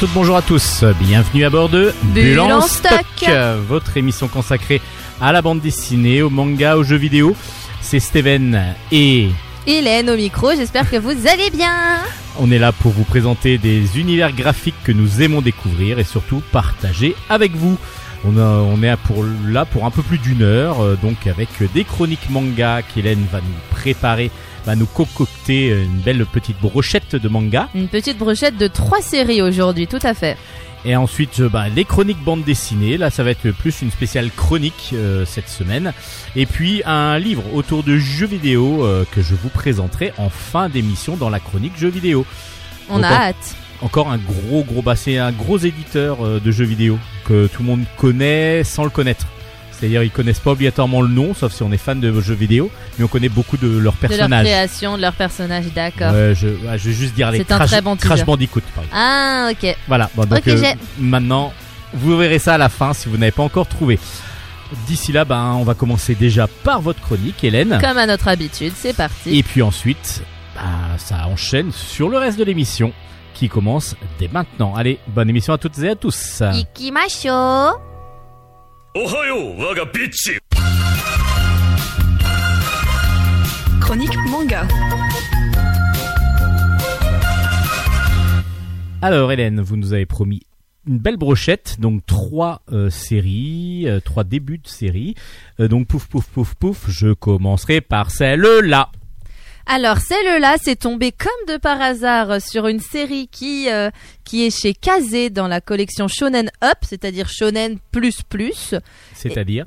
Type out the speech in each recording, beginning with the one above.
Bonjour à toutes, bonjour à tous. Bienvenue à bord de Bulle en stock. votre émission consacrée à la bande dessinée, au manga, aux jeux vidéo. C'est Steven et Hélène au micro, j'espère que vous allez bien. on est là pour vous présenter des univers graphiques que nous aimons découvrir et surtout partager avec vous. On, a- on est pour, là pour un peu plus d'une heure, euh, donc avec des chroniques manga qu'Hélène va nous préparer, va nous concocter une belle petite brochette de manga. Une petite brochette de trois séries aujourd'hui, tout à fait. Et ensuite, euh, bah, les chroniques bande dessinée. Là, ça va être plus une spéciale chronique euh, cette semaine. Et puis un livre autour de jeux vidéo euh, que je vous présenterai en fin d'émission dans la chronique jeux vidéo. On a hâte. Encore un gros, gros, bah, c'est un gros éditeur euh, de jeux vidéo que tout le monde connaît sans le connaître. C'est-à-dire, ils connaissent pas obligatoirement le nom, sauf si on est fan de jeux vidéo, mais on connaît beaucoup de leurs De leur personnages. création, de leur personnage, d'accord. Ouais, je, ouais, je vais juste dire les C'est un Crash, très bon. Crash Bandicoot, par exemple. Ah, ok. Voilà, bon, donc Ok, euh, maintenant, vous verrez ça à la fin si vous n'avez pas encore trouvé. D'ici là, ben, on va commencer déjà par votre chronique, Hélène. Comme à notre habitude, c'est parti. Et puis ensuite, bah, ça enchaîne sur le reste de l'émission qui commence dès maintenant. Allez, bonne émission à toutes et à tous. Ikimasho おはよう我がビッチ Chronique manga. Alors Hélène, vous nous avez promis une belle brochette, donc trois euh, séries, euh, trois débuts de séries. Euh, donc pouf pouf pouf pouf, je commencerai par celle-là. Alors celle-là, c'est tombé comme de par hasard sur une série qui euh, qui est chez Kazé dans la collection Shonen Up, c'est-à-dire Shonen plus plus. C'est-à-dire?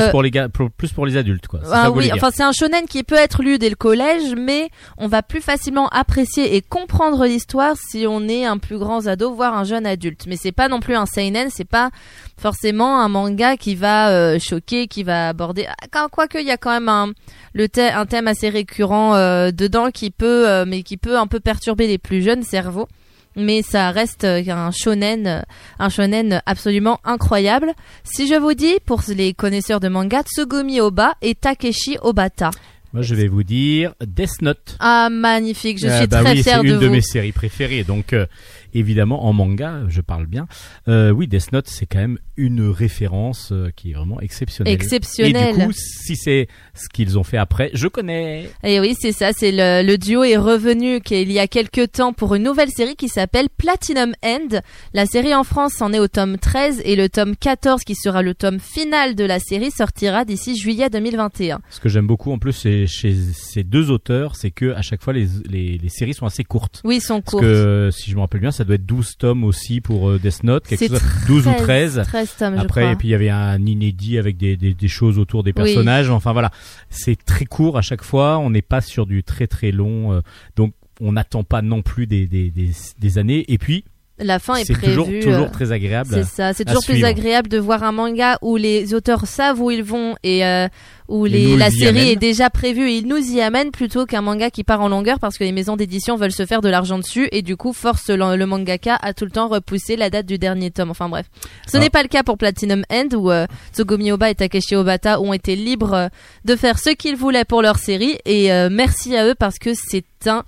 Plus Euh, pour les gars, pour- plus pour les adultes quoi. Ça Ah oui, enfin c'est un shonen qui peut être lu dès le collège, mais on va plus facilement apprécier et comprendre l'histoire si on est un plus grand ado, voire un jeune adulte. Mais c'est pas non plus un seinen, c'est pas forcément un manga qui va euh, choquer, qui va aborder. Ah, Quoique il y a quand même un le un thème assez récurrent euh, dedans qui peut, mais qui peut un peu perturber les plus jeunes cerveaux. Mais ça reste euh, un shonen, euh, un shonen absolument incroyable. Si je vous dis, pour les connaisseurs de manga, Tsugumi Oba et Takeshi Obata. Moi je vais vous dire Death Note. Ah, magnifique, je Euh, suis bah très oui, fière c'est de une de vous. mes séries préférées. Donc, euh, évidemment, en manga, je parle bien. Euh, oui, Death Note, c'est quand même une référence euh, qui est vraiment exceptionnelle. Exceptionnelle. Et du coup, si c'est ce qu'ils ont fait après, je connais. Et oui, c'est ça, c'est le, le duo est revenu qu'il y a quelques temps pour une nouvelle série qui s'appelle Platinum End. La série en France en est au tome 13 et le tome 14 qui sera le tome final de la série sortira d'ici juillet 2021. Ce que j'aime beaucoup en plus, chez ces deux auteurs, c'est que à chaque fois les, les, les séries sont assez courtes. Oui, sont Parce courts. que si je me rappelle bien, ça doit être 12 tomes aussi pour euh, Death Note, quelque chose, 12 ou 13. 13 tomes, je Après, crois. et puis il y avait un inédit avec des, des, des choses autour des Oui. personnages. Enfin voilà, c'est très court à chaque fois. On n'est pas sur du très très long, euh, donc on n'attend pas non plus des, des, des, des années. Et puis La fin est c'est prévue. toujours toujours euh, très agréable. C'est ça, c'est toujours plus suivre. agréable de voir un manga où les auteurs savent où ils vont et euh, où les, la série est déjà prévue et ils nous y amènent plutôt qu'un manga qui part en longueur parce que les maisons d'édition veulent se faire de l'argent dessus et du coup force le, le mangaka à tout le temps repousser la date du dernier tome. Enfin bref, ce Ah. n'est pas le cas pour Platinum End où euh, Tsugumi Oba et Takeshi Obata ont été libres euh, de faire ce qu'ils voulaient pour leur série et euh, merci à eux parce que c'est un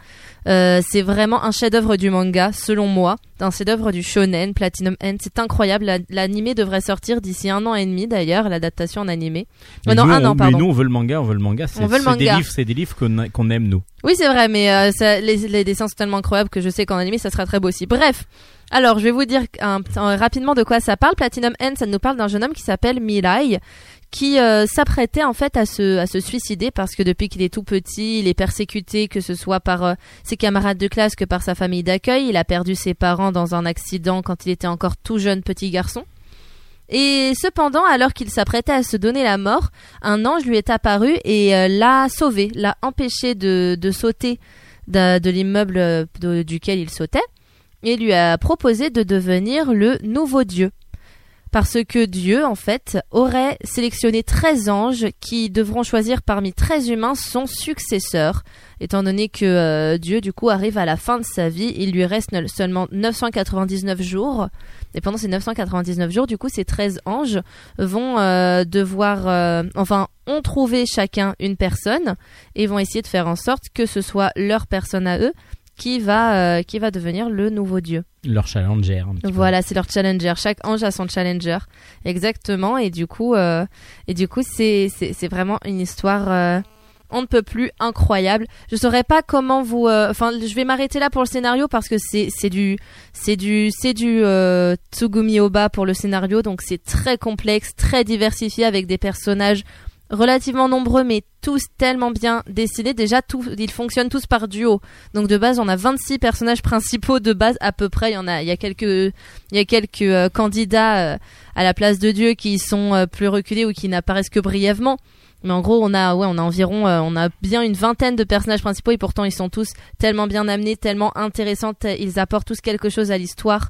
euh, c'est vraiment un chef-d'œuvre du manga, selon moi. Un chef-d'œuvre du shonen, Platinum End. C'est incroyable. La- L'animé devrait sortir d'ici un an et demi, d'ailleurs, l'adaptation en animé. Mais Euh, non, nous, un on, an, mais nous, on veut le manga, on veut le manga. C'est des livres, c'est des livres qu'on aime nous. Oui, c'est vrai, mais euh, ça- les, les dessins sont tellement incroyables que je sais qu'en animé, ça sera très beau aussi. Bref. Alors, je vais vous dire un- un- rapidement de quoi ça parle. Platinum End, ça nous parle d'un jeune homme qui s'appelle Mirai, qui euh, s'apprêtait en fait à se, suicider parce que depuis qu'il est tout petit, il est persécuté, que ce soit par euh, ses camarades de classe que par sa famille d'accueil. Il a perdu ses parents dans un accident quand il était encore tout jeune petit garçon. Et cependant, alors qu'il s'apprêtait à se donner la mort, un ange lui est apparu et euh, l'a sauvé, l'a empêché de, sauter de, de l'immeuble duquel il sautait et lui a proposé de devenir le nouveau dieu. Parce que Dieu, en fait, aurait sélectionné 13 anges qui devront choisir parmi 13 humains son successeur. Étant donné que euh, Dieu, du coup, arrive à la fin de sa vie, il lui reste seulement 999 jours. Et pendant ces 999 jours, du coup, ces 13 anges vont euh, devoir, euh, enfin, ont trouvé chacun une personne et vont essayer de faire en sorte que ce soit leur personne à eux qui va, qui va devenir le nouveau dieu. Leur challenger. Voilà, c'est leur challenger. Chaque ange a son challenger, exactement. Et du coup, euh, et du coup, c'est c'est vraiment une histoire. euh, on ne peut plus incroyable. Je saurais pas comment vous. euh, Enfin, je vais m'arrêter là pour le scénario parce que c'est du c'est du c'est du Tsugumi Oba pour le scénario. Donc c'est très complexe, très diversifié avec des personnages relativement nombreux mais tous tellement bien dessinés. Déjà, ils fonctionnent tous par duo. Donc de base, on a 26 personnages principaux de base à peu près. Il y en a, il y a quelques, euh, candidats euh, à la place de Dieu qui sont euh, plus reculés ou qui n'apparaissent que brièvement. Mais en gros, on a, ouais, on a environ, on a bien une vingtaine de personnages principaux et pourtant ils sont tous tellement bien amenés, tellement intéressants. Ils apportent tous quelque chose à l'histoire.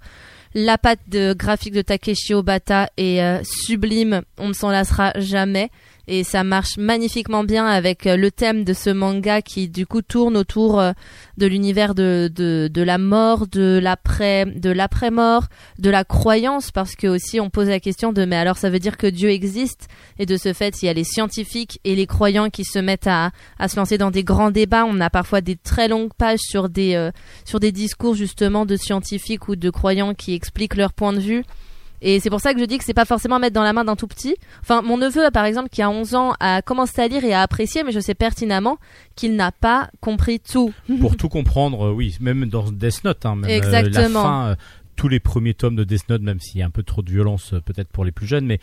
La patte de graphique de Takeshi Obata est sublime. On ne s'en lassera jamais et ça marche magnifiquement bien avec euh, le thème de ce manga qui du coup tourne autour euh, de l'univers de, de, de la mort, de l'après, de l'après-mort, de la croyance parce que aussi on pose la question de mais alors ça veut dire que Dieu existe? Et de ce fait il y a les scientifiques et les croyants qui se mettent à, à se lancer dans des grands débats. On a parfois des très longues pages sur des euh, sur des discours justement de scientifiques ou de croyants qui expliquent leur point de vue. Et c'est pour ça que je dis que c'est pas forcément mettre dans la main d'un tout petit. Enfin, mon neveu, par exemple, qui a 11 ans, a commencé à lire et a apprécié, mais je sais pertinemment qu'il n'a pas compris tout. Pour tout comprendre, euh, oui, même dans Death Note, hein, même, euh, la Exactement. fin, euh, tous les premiers tomes de Death Note, même s'il y a un peu trop de violence peut-être pour les plus jeunes, mais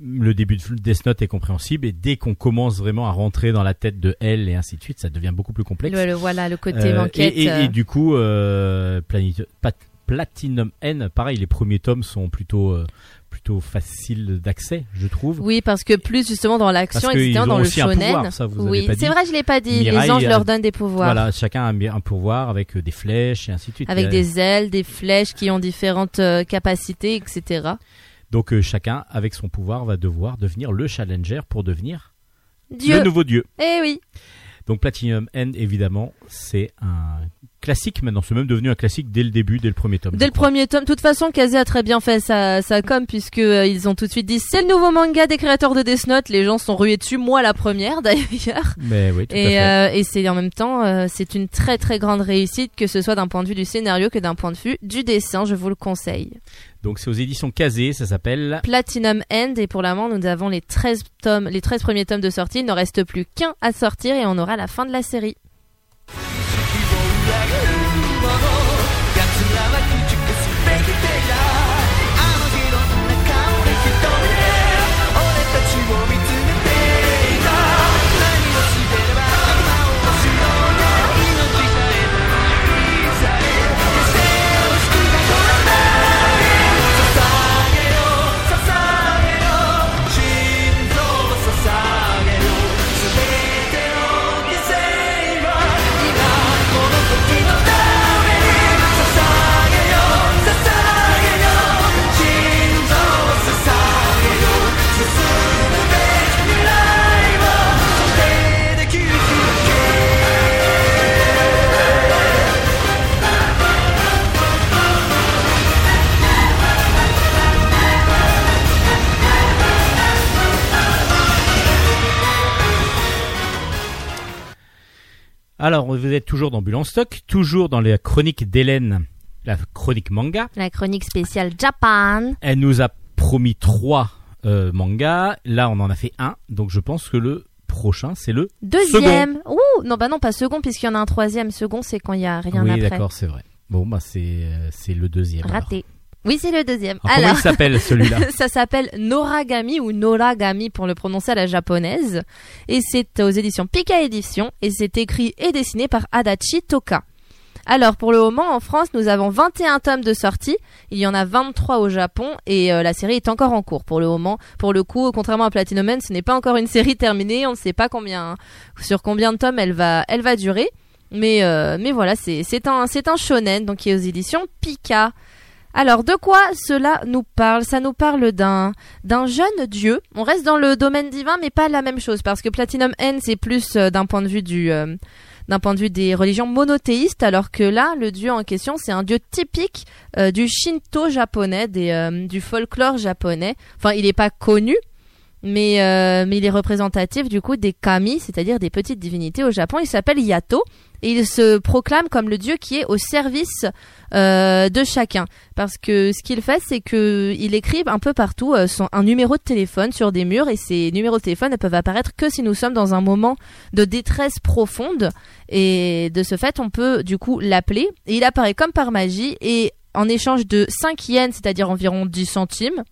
le début de Death Note est compréhensible et dès qu'on commence vraiment à rentrer dans la tête de elle et ainsi de suite, ça devient beaucoup plus complexe. Le, le- voilà, le côté Euh, enquête. et, et- et du coup, euh, Planit- Pat- Platinum N, pareil, les premiers tomes sont plutôt euh, plutôt faciles d'accès, je trouve. Oui, parce que plus justement dans l'action, etc., dans ont le aussi un shonen. pouvoir, ça, vous oui, c'est vrai, je l'ai pas dit. Mirai, les anges euh, leur donnent des pouvoirs. Voilà, chacun a un, pouvoir avec euh, des flèches et ainsi de suite. Avec des ailes, des flèches qui ont différentes euh, capacités, etc. Donc euh, chacun, avec son pouvoir, va devoir devenir le challenger pour devenir Dieu. le nouveau dieu. Eh oui. Donc Platinum End, évidemment, c'est un classique maintenant. C'est même devenu un classique dès le début, dès le premier tome. Dès le premier tome, de toute façon, Kaze a très bien fait sa, sa com puisque euh, ils ont tout de suite dit c'est le nouveau manga des créateurs de Death Note. Les gens sont rués dessus, moi la première d'ailleurs. Mais oui, tout à Et, fait. euh, et c'est en même temps, euh, c'est une très très grande réussite que ce soit d'un point de vue du scénario que d'un point de vue du dessin. Je vous le conseille. Donc c'est aux éditions Kazé, ça s'appelle. Platinum End et pour moment nous avons les 13 tomes, les 13 premiers tomes de sortie. Il n'en reste plus qu'un à sortir et on aura la fin de la série. Alors vous êtes toujours dans Bulle en stock, toujours dans les chroniques d'Hélène, la chronique manga. La chronique spéciale Japan. Elle nous a promis trois euh, mangas. Là, on en a fait un, donc je pense que le prochain, c'est le Deuxième. Ouh, non bah non pas second puisqu'il y en a un troisième. Second c'est quand il y a rien oui, après. d'accord, c'est vrai. Bon, bah c'est euh, c'est le deuxième. alors. Oui c'est le deuxième. Alors, comment il s'appelle celui-là ça s'appelle Noragami ou Noragami pour le prononcer à la japonaise. Et c'est aux éditions Pika Édition et c'est écrit et dessiné par Adachi Toka. Alors pour le moment en France nous avons 21 tomes de sortie, il y en a 23 au Japon et euh, la série est encore en cours pour le moment. Pour le coup, contrairement à Platinum Man, ce n'est pas encore une série terminée, on ne sait pas combien sur combien de tomes elle va elle va durer. Mais euh, mais voilà, c'est c'est un c'est un shonen donc qui est aux éditions Pika. Alors, de quoi cela nous parle? Ça nous parle d'un d'un jeune dieu. On reste dans le domaine divin, mais pas la même chose, parce que Platinum N, c'est plus euh, d'un point de vue du euh, d'un point de vue des religions monothéistes, alors que là, le dieu en question, c'est un dieu typique euh, du Shinto japonais, du folklore japonais. Enfin, il n'est pas connu, mais mais il est représentatif du coup des kami, c'est-à-dire des petites divinités au Japon. Il s'appelle Yato. Et il se proclame comme le dieu qui est au service euh, de chacun. Parce que ce qu'il fait, c'est que il écrit un peu partout euh, son, un numéro de téléphone sur des murs et ces numéros de téléphone ne peuvent apparaître que si nous sommes dans un moment de détresse profonde et de ce fait, on peut du coup l'appeler et il apparaît comme par magie et en échange de 5 yens, c'est-à-dire environ 10 centimes,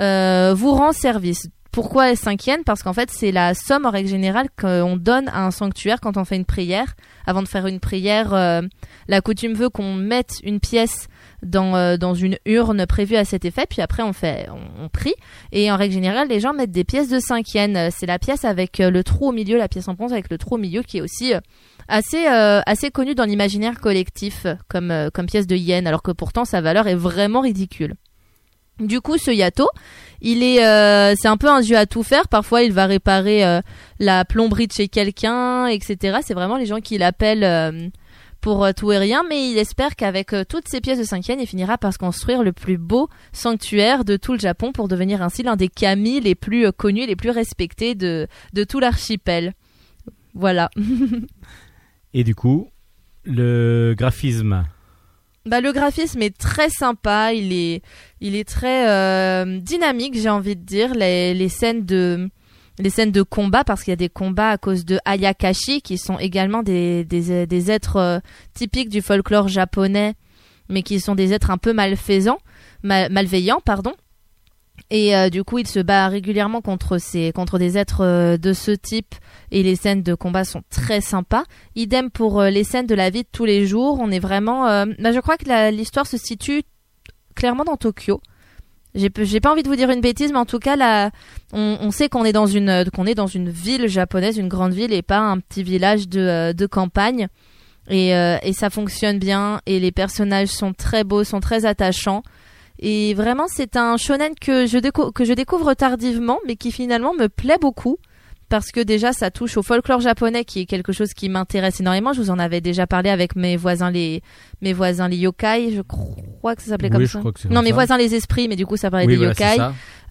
euh, vous rend service. Pourquoi 5 yens Parce qu'en fait, c'est la somme en règle générale qu'on donne à un sanctuaire quand on fait une prière. Avant de faire une prière, euh, la coutume veut qu'on mette une pièce dans, euh, dans une urne prévue à cet effet, puis après on fait on, prie. Et en règle générale, les gens mettent des pièces de 5 yens. Euh, C'est la pièce avec le trou au milieu, la pièce en bronze avec le trou au milieu qui est aussi assez assez connue dans l'imaginaire collectif comme comme pièce de yen, alors que pourtant sa valeur est vraiment ridicule. Du coup, ce Yato, il est, euh, c'est un peu un dieu à tout faire. Parfois, il va réparer euh, la plomberie de chez quelqu'un, etc. C'est vraiment les gens qui l'appellent euh, pour tout et rien, mais il espère qu'avec toutes ces pièces de 5 yens, il finira par se construire le plus beau sanctuaire de tout le Japon pour devenir ainsi l'un des kami les plus connus, les plus respectés de, de tout l'archipel. Voilà. Et du coup, le graphisme. Bah, le graphisme est très sympa, il est, il est très euh, dynamique, j'ai envie de dire. Les, les scènes de, les scènes de combat, parce qu'il y a des combats à cause de Ayakashi, qui sont également des, des, des êtres euh, typiques du folklore japonais, mais qui sont des êtres un peu malfaisants, mal- malveillants, pardon. Et euh, du coup, il se bat régulièrement contre ces, contre des êtres euh, de ce type, et les scènes de combat sont très sympas. Idem pour euh, les scènes de la vie de tous les jours. On est vraiment. bah, je crois que l'histoire se situe clairement dans Tokyo. J'ai pas envie de vous dire une bêtise, mais en tout cas, là, on, sait qu'on est dans une est dans une ville japonaise, une grande ville, et pas un petit village de, de campagne. Et ça fonctionne bien, et les personnages sont très beaux, sont très attachants. Et vraiment, c'est un shonen que je, décou- que je découvre tardivement, mais qui finalement me plaît beaucoup. Parce que déjà, ça touche au folklore japonais, qui est quelque chose qui m'intéresse énormément. Je vous en avais déjà parlé avec mes voisins les, mes voisins les yokai. Je crois que ça s'appelait Oui, comme ça. Non, mes ça. voisins les esprits, mais du coup, ça parlait oui, des yokai.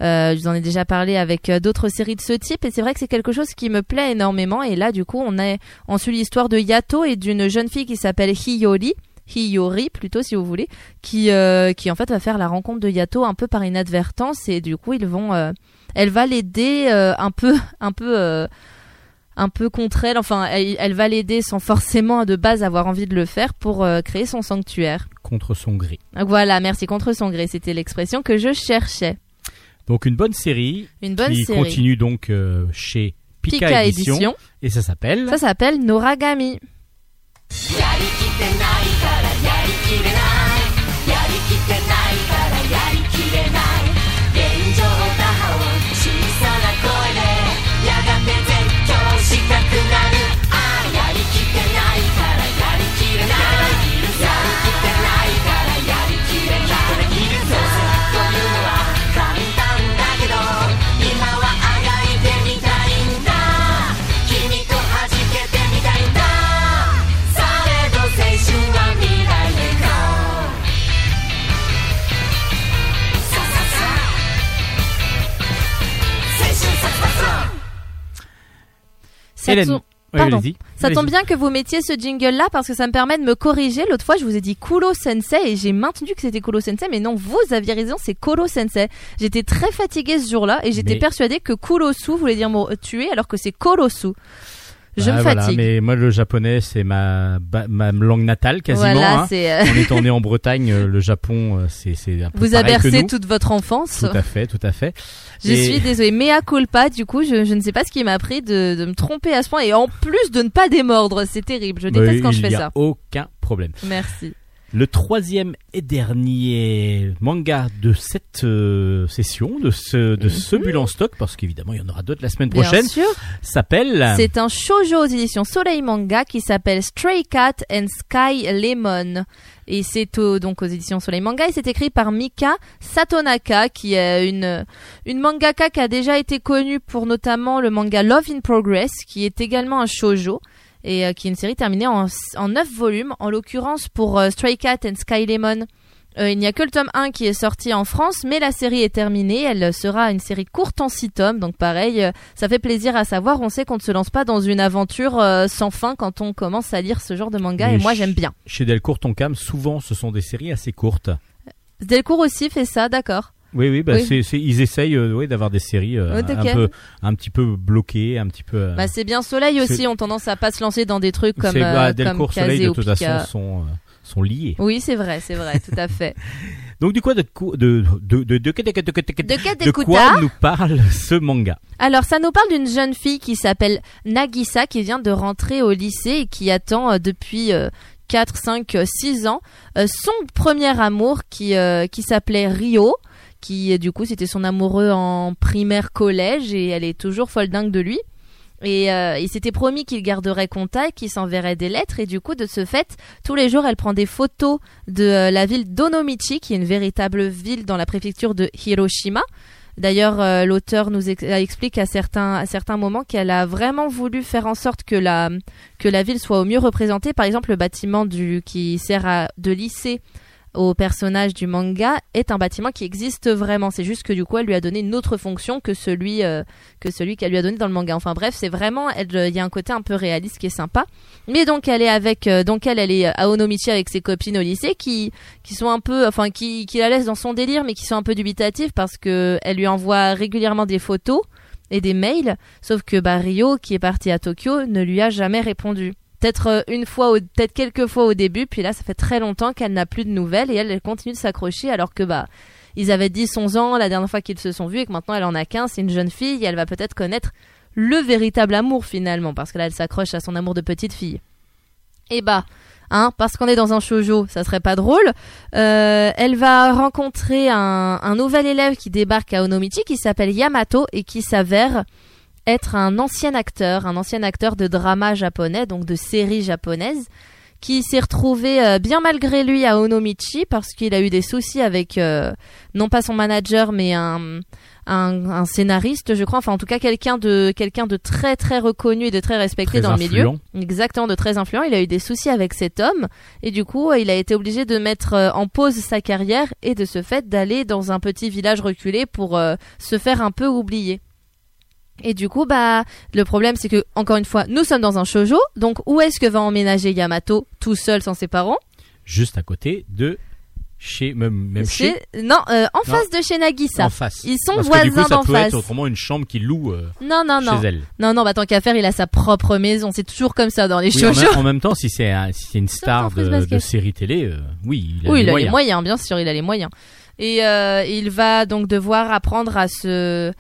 Euh, je vous en ai déjà parlé avec euh, d'autres séries de ce type et c'est vrai que c'est quelque chose qui me plaît énormément et là du coup on est on suit l'histoire de Yato et d'une jeune fille qui s'appelle Hiyori Hiyori plutôt si vous voulez qui euh, qui en fait va faire la rencontre de Yato un peu par inadvertance et du coup ils vont euh, elle va l'aider euh, un peu un peu euh, un peu contre elle enfin elle, elle va l'aider sans forcément de base avoir envie de le faire pour euh, créer son sanctuaire Contre son gré. voilà merci contre son gré c'était l'expression que je cherchais Donc une bonne série une bonne qui série continue donc euh, chez Pika, Pika Édition, Édition. et ça s'appelle Ça s'appelle Noragami. きれない。やりきってない。Ça Hélène. Oui. Ça tombe bien que vous mettiez ce jingle là parce que ça me permet de me corriger. L'autre fois, je vous ai dit Kulo Sensei et j'ai maintenu que c'était Kulo Sensei, mais non, vous aviez raison, c'est Kolo Sensei. J'étais très fatiguée ce jour-là et j'étais Mais- persuadée que Kulosu voulait dire tuer alors que c'est Kolosu. Je Ah, me voilà, fatigue. mais moi le japonais c'est ma ma langue natale quasiment. voilà, hein. c'est. euh, En étant né en Bretagne, euh, le Japon euh, c'est c'est un peu vous que bercé toute votre enfance. Tout à fait, tout à fait. Je Et- suis désolée, mea culpa. Du coup, je, je ne sais pas ce qui m'a pris de, de me tromper à ce point et en plus de ne pas démordre. C'est terrible. Je déteste Mais quand je il fais y a ça. aucun problème. Merci. Le troisième et dernier manga de cette euh, session, de ce, de ce bulle en stock, parce qu'évidemment il y en aura d'autres la semaine Mhm. Prochaine, s'appelle C'est un shoujo aux éditions Soleil Manga qui s'appelle Stray Cat and Sky Lemon. Et c'est au- donc aux éditions Soleil Manga et c'est écrit par Mika Satonaka qui est une, une mangaka qui a déjà été connue pour notamment le manga Love in Progress qui est également un shoujo et euh, qui est une série terminée en, en 9 volumes. En l'occurrence pour euh, Stray Cat and Sky Lemon, Euh, il n'y a que le tome 1 qui est sorti en France, mais la série est terminée. Elle sera une série courte en 6 tomes, donc pareil, ça fait plaisir à savoir. On sait qu'on ne se lance pas dans une aventure sans fin quand on commence à lire ce genre de manga, Mais et moi j'aime bien. Chez Delcourt Tonkam, souvent ce sont des séries assez courtes. Delcourt aussi fait ça, d'accord. Oui, oui, bah Oui. c'est- c'est- ils essayent euh, ouais, d'avoir des séries euh, un, peu, un petit peu bloquées, un petit peu. euh, Bah, c'est bien Soleil aussi, ont tendance à pas se lancer dans des trucs comme, c'est- bah, euh, comme Delcourt, Soleil, de ou toute façon, sont, euh, sont liés. Oui, c'est vrai, c'est vrai, tout à fait. Donc, du coup, de, de, de, de, de, de, de, quoi nous parle ce manga Alors, ça nous parle d'une jeune fille qui s'appelle Nagisa, qui vient de rentrer au lycée et qui attend euh, depuis euh, 4, 5, euh, 6 ans euh, son premier amour qui, euh, qui s'appelait Rio, qui du coup c'était son amoureux en primaire collège et elle est toujours folle dingue de lui. Et euh, il s'était promis qu'il garderait contact, qu'il s'enverrait des lettres et du coup de ce fait, tous les jours elle prend des photos de la ville d'Onomichi, qui est une véritable ville dans la préfecture de Hiroshima. D'ailleurs, euh, l'auteur nous ex- explique à certains, à certains moments qu'elle a vraiment voulu faire en sorte que la, ville soit au mieux représentée. Par exemple, le bâtiment qui sert à, de lycée au personnage du manga est un bâtiment qui existe vraiment. C'est juste que du coup, elle lui a donné une autre fonction que celui, euh, que celui qu'elle lui a donné dans le manga. Enfin bref, c'est vraiment, elle- il y a un côté un peu réaliste qui est sympa. Mais donc elle est avec, euh, donc elle, elle est à Onomichi avec ses copines au lycée qui, qui sont un peu, enfin qui, qui la laissent dans son délire, mais qui sont un peu dubitatives parce que elle lui envoie régulièrement des photos et des mails. Sauf que bah, Rio, qui est parti à Tokyo, ne lui a jamais répondu. Peut-être euh, une fois, au- peut-être quelques fois au début, puis là, ça fait très longtemps qu'elle n'a plus de nouvelles et elle, continue de s'accrocher alors que bah ils avaient 10, 11 ans la dernière fois qu'ils se sont vus et que maintenant elle en a 15, c'est une jeune fille et elle va peut-être connaître le véritable amour finalement parce que là elle s'accroche à son amour de petite fille. Et bah, hein, parce qu'on est dans un shoujo, ça serait pas drôle. Euh, elle va rencontrer un nouvel élève qui débarque à Onomichi qui s'appelle Yamato et qui s'avère être un ancien acteur, un ancien acteur de drama japonais, donc de série japonaise, qui s'est retrouvé euh, bien malgré lui à Onomichi parce qu'il a eu des soucis avec euh, non pas son manager mais un, un, un scénariste, je crois, enfin en tout cas quelqu'un de quelqu'un de très très reconnu et de très respecté Très dans le milieu. Exactement, de très influent. Il a eu des soucis avec cet homme et du coup, euh, il a été obligé de mettre en pause sa carrière et de ce fait d'aller dans un petit village reculé pour euh, se faire un peu oublier. Et du coup, bah, le problème, c'est que, encore une fois, nous sommes dans un shoujo, donc où est-ce que va emménager Yamato tout seul sans ses parents? Juste à côté de chez, même, même chez, Chez- Non, euh, en Non. face de chez Nagisa. en face. Ils sont Parce que du coup, voisins ça d'en peut face. être autrement une chambre qu'il loue euh, Non, non, non. chez elle. Non, non, bah, tant qu'à faire, il a sa propre maison. C'est toujours comme ça dans les Oui, shoujo. en même temps, si c'est un- si une star de, de série télé, euh, oui, il a Oui, les il a moyens. les moyens, bien sûr, il a les moyens. Et euh, il va donc devoir apprendre à se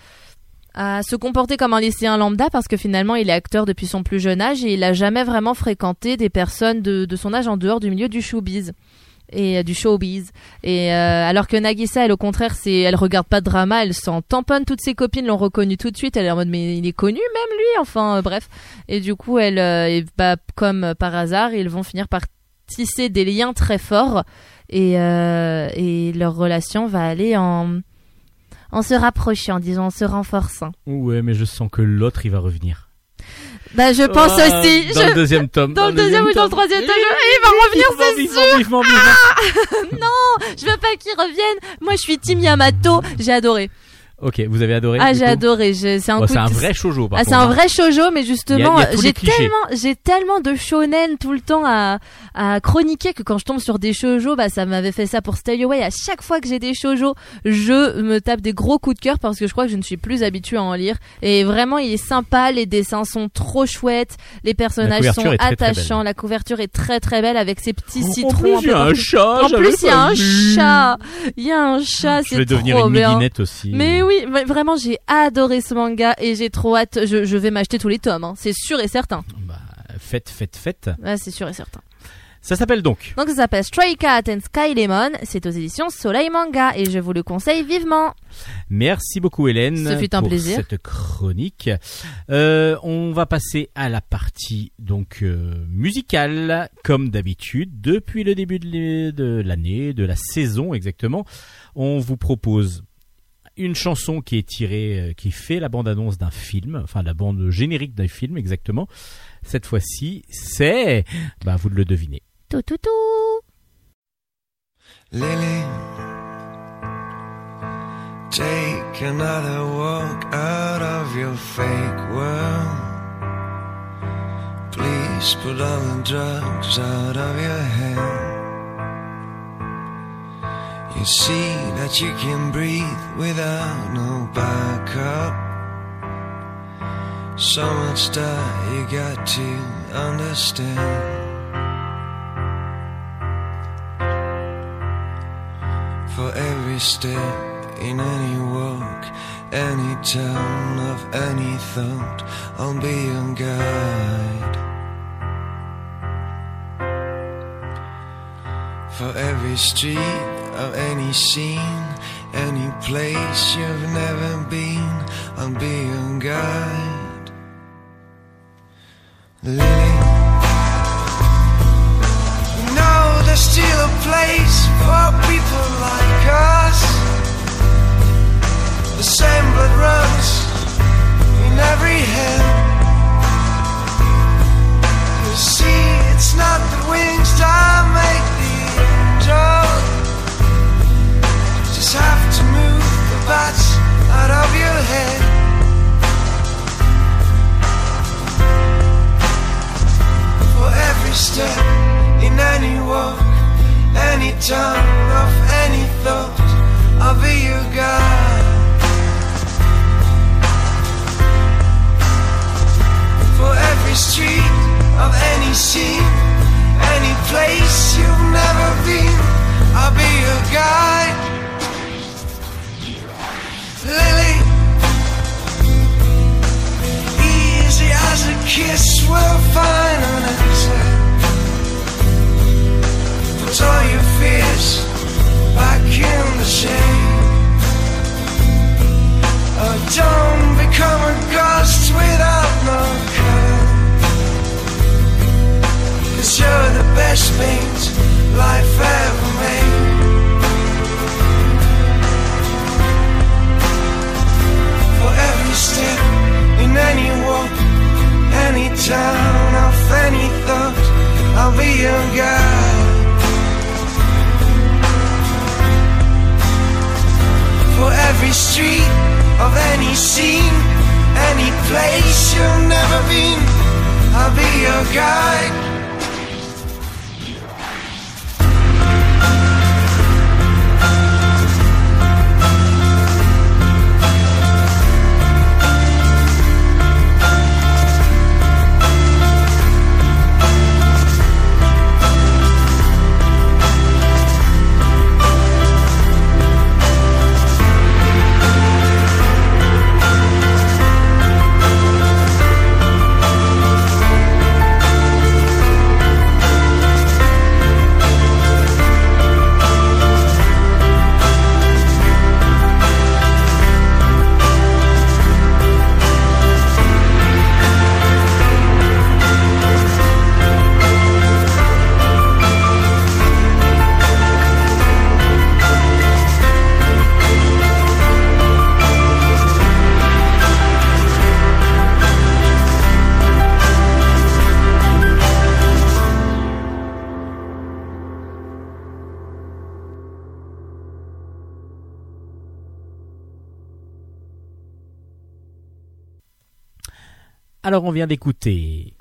à se comporter comme un lycéen lambda parce que finalement il est acteur depuis son plus jeune âge et il a jamais vraiment fréquenté des personnes de, de son âge en dehors du milieu du showbiz et euh, du showbiz. Et euh, alors que Nagisa elle au contraire c'est elle regarde pas de drama elle s'en tamponne. Toutes ses copines l'ont reconnu tout de suite. Elle est en mode mais il est connu même lui enfin euh, bref. Et du coup elle euh, et, bah, comme euh, par hasard ils vont finir par tisser des liens très forts et, euh, et leur relation va aller en en se rapprochant, disons, en se renforçant. Ouais, mais je sens que l'autre, il va revenir. Bah, je pense Ah, aussi. Dans je- le deuxième tome. Dans le deuxième ou dans le troisième tome, je- il va revenir, c'est Vivement, vivement, vivement, vivement. Je veux pas qu'il revienne. Moi, je suis Team Yamato. J'ai adoré. Ok, vous avez adoré Ah, j'ai adoré. C'est un Bon, coup C'est un de- vrai shoujo, Ah, c'est un hein. vrai shoujo, mais justement, j'ai tellement, j'ai tellement de shonen tout le temps à, à chroniquer que quand je tombe sur des shoujo, bah, ça m'avait fait ça pour Stay Away. À chaque fois que j'ai des shoujo, je me tape des gros coups de cœur parce que je crois que je ne suis plus habituée à en lire. Et vraiment, il est sympa, les dessins sont trop chouettes, les personnages sont très attachants, la couverture est très très belle avec ses petits En citrons plus, un il y a un chat. En plus, il y a un chat. Il y a un chat, Je vais devenir une aussi. Mais oui, mais vraiment, j'ai adoré ce manga et j'ai trop hâte. Je, je vais m'acheter tous les tomes, hein. c'est sûr et certain. Bah, faites, faites, faites. Ouais, c'est sûr et certain. Ça s'appelle donc. Donc ça s'appelle Stray Cat and Sky Lemon. C'est aux éditions Soleil Manga et je vous le conseille vivement. Merci beaucoup Hélène Ce fut un pour plaisir. cette chronique. Euh, on va passer à la partie donc euh, musicale comme d'habitude depuis le début de l'année, de la saison exactement. On vous propose une chanson qui est tirée, euh, qui fait la bande-annonce d'un film, enfin la bande générique d'un film exactement. Cette fois-ci, c'est, bah vous le devinez. Tout tout tout. Lily, take another walk out of your fake world. Please put all the drugs out of your head. You see that you can breathe without no backup. So much that you got to understand. For every step in any walk, any turn of any thought, I'll be your guide. For every street of any scene, any place you've never been, I'll be your guide. Lily, you know there's still a place for people like us. The same blood runs in every head. You see, it's not the wings that make the angel. Have to move the bats out of your head. For every step in any walk, any turn of any thought, I'll be your guide. For every street of any scene, any place you've never been, I'll be your guide. Lily, easy as a kiss, we'll find an answer. Put all your fears back in the shade. Oh, don't become a ghost without no color. Cause you're the best paint life ever made. I'll be your guide. Alors on vient d'écouter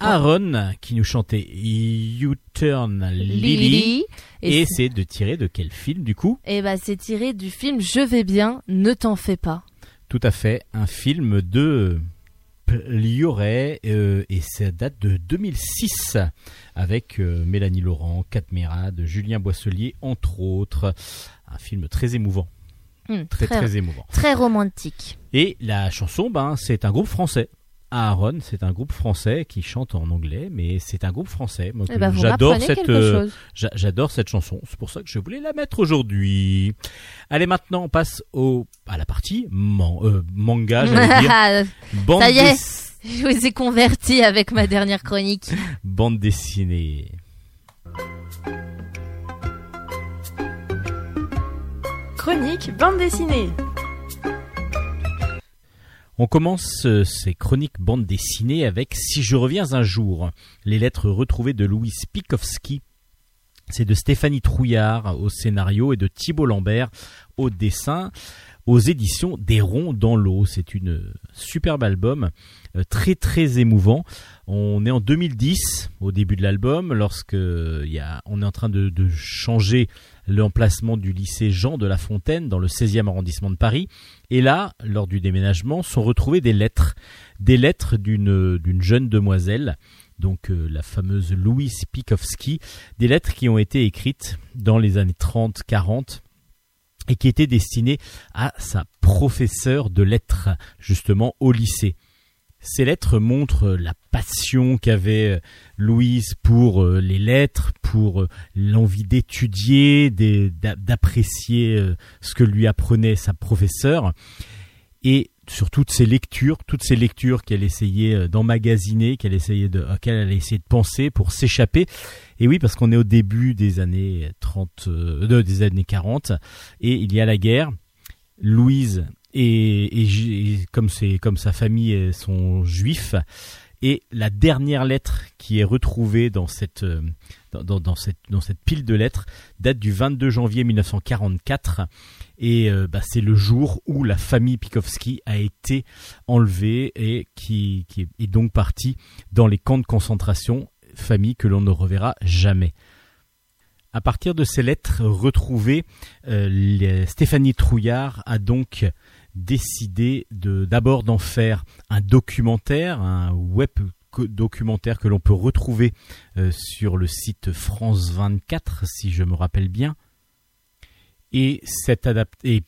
Aaron qui nous chantait You Turn Lily. Lily. Et, Et, c'est de tirer de quel film du coup et bah, c'est tiré du film Je vais bien, ne t'en fais pas. Tout à fait, un film de Plioret euh, et ça date de 2006 avec euh, Mélanie Laurent, Kat Julien Boisselier entre autres. Un film très émouvant, Hmm, très très, très émouvant. très romantique. Et la chanson, ben, c'est un groupe français. Aaron, c'est un groupe français qui chante en anglais, mais c'est un groupe français. Moi, Eh que ben, j'adore cette, euh, j'adore cette chanson. C'est pour ça que je voulais la mettre aujourd'hui. Allez, maintenant, on passe au à la partie man- euh, manga, j'allais dire. Bande, Ça y est, je vous ai converti avec ma dernière chronique. bande dessinée. Chronique bande dessinée. On commence euh, ces chroniques bande dessinée avec Si je reviens un jour, les lettres retrouvées de Louis Spikowski C'est de Stéphanie Trouillard au scénario et de Thibault Lambert au dessin aux éditions des Ronds dans l'eau. C'est une superbe album, très très émouvant. On est en 2010 au début de l'album, lorsque a, on est en train de, changer l'emplacement du lycée Jean de La Fontaine dans le 16e arrondissement de Paris. Et là, lors du déménagement, sont retrouvées des lettres, des lettres d'une d'une jeune demoiselle donc euh, la fameuse Louise Pikowski, des lettres qui ont été écrites dans les années 30-40 et qui étaient destinées à sa professeure de lettres, justement au lycée. Ces lettres montrent la passion qu'avait euh, Louise pour euh, les lettres, pour l'envie d'étudier, d'apprécier ce que lui apprenait sa professeure. Et sur toutes ces lectures, toutes ces lectures qu'elle essayait euh, d'emmagasiner, qu'elle essayait de, de penser pour s'échapper. Et oui, parce qu'on est au début des années 30, euh, de- des années 40, et il y a la guerre. Louise et, comme sa famille sont juifs, et la dernière lettre qui est retrouvée dans cette euh, pile de lettres date du 22 janvier 1944 et euh, bah, c'est le jour où la famille Pikowski a été enlevée et qui, est donc partie dans les camps de concentration, famille que l'on ne reverra jamais. À partir de ces lettres retrouvées, euh, Stéphanie Trouillard a donc décidé de d'abord d'en faire un documentaire, un web documentaire que l'on peut retrouver euh, sur le site France 24 si je me rappelle bien. Et cette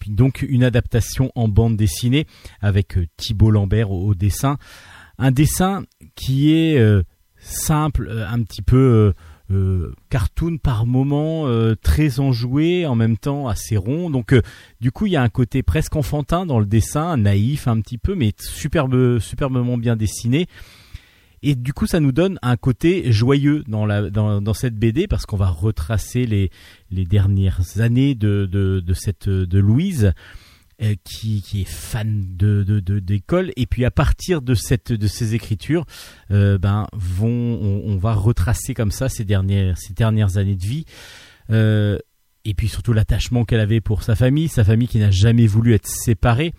donc une adaptation en bande dessinée avec euh, Thibault Lambert au, dessin. Un dessin qui est euh, simple un petit peu euh, cartoon par moment euh, très enjoué en même temps assez rond. Donc euh, du coup il y a un côté presque enfantin dans le dessin naïf un petit peu mais superbe superbement bien dessiné. Et du coup, ça nous donne un côté joyeux dans, la, dans, dans cette BD parce qu'on va retracer les, les dernières années de, de, de cette de Louise qui, qui est fan de de- de- d'école. Et puis à partir de cette de ces écritures euh, ben vont on, va retracer comme ça ces dernières ces dernières années de vie. Euh, et puis surtout l'attachement qu'elle avait pour sa famille. Sa famille qui n'a jamais voulu être séparée.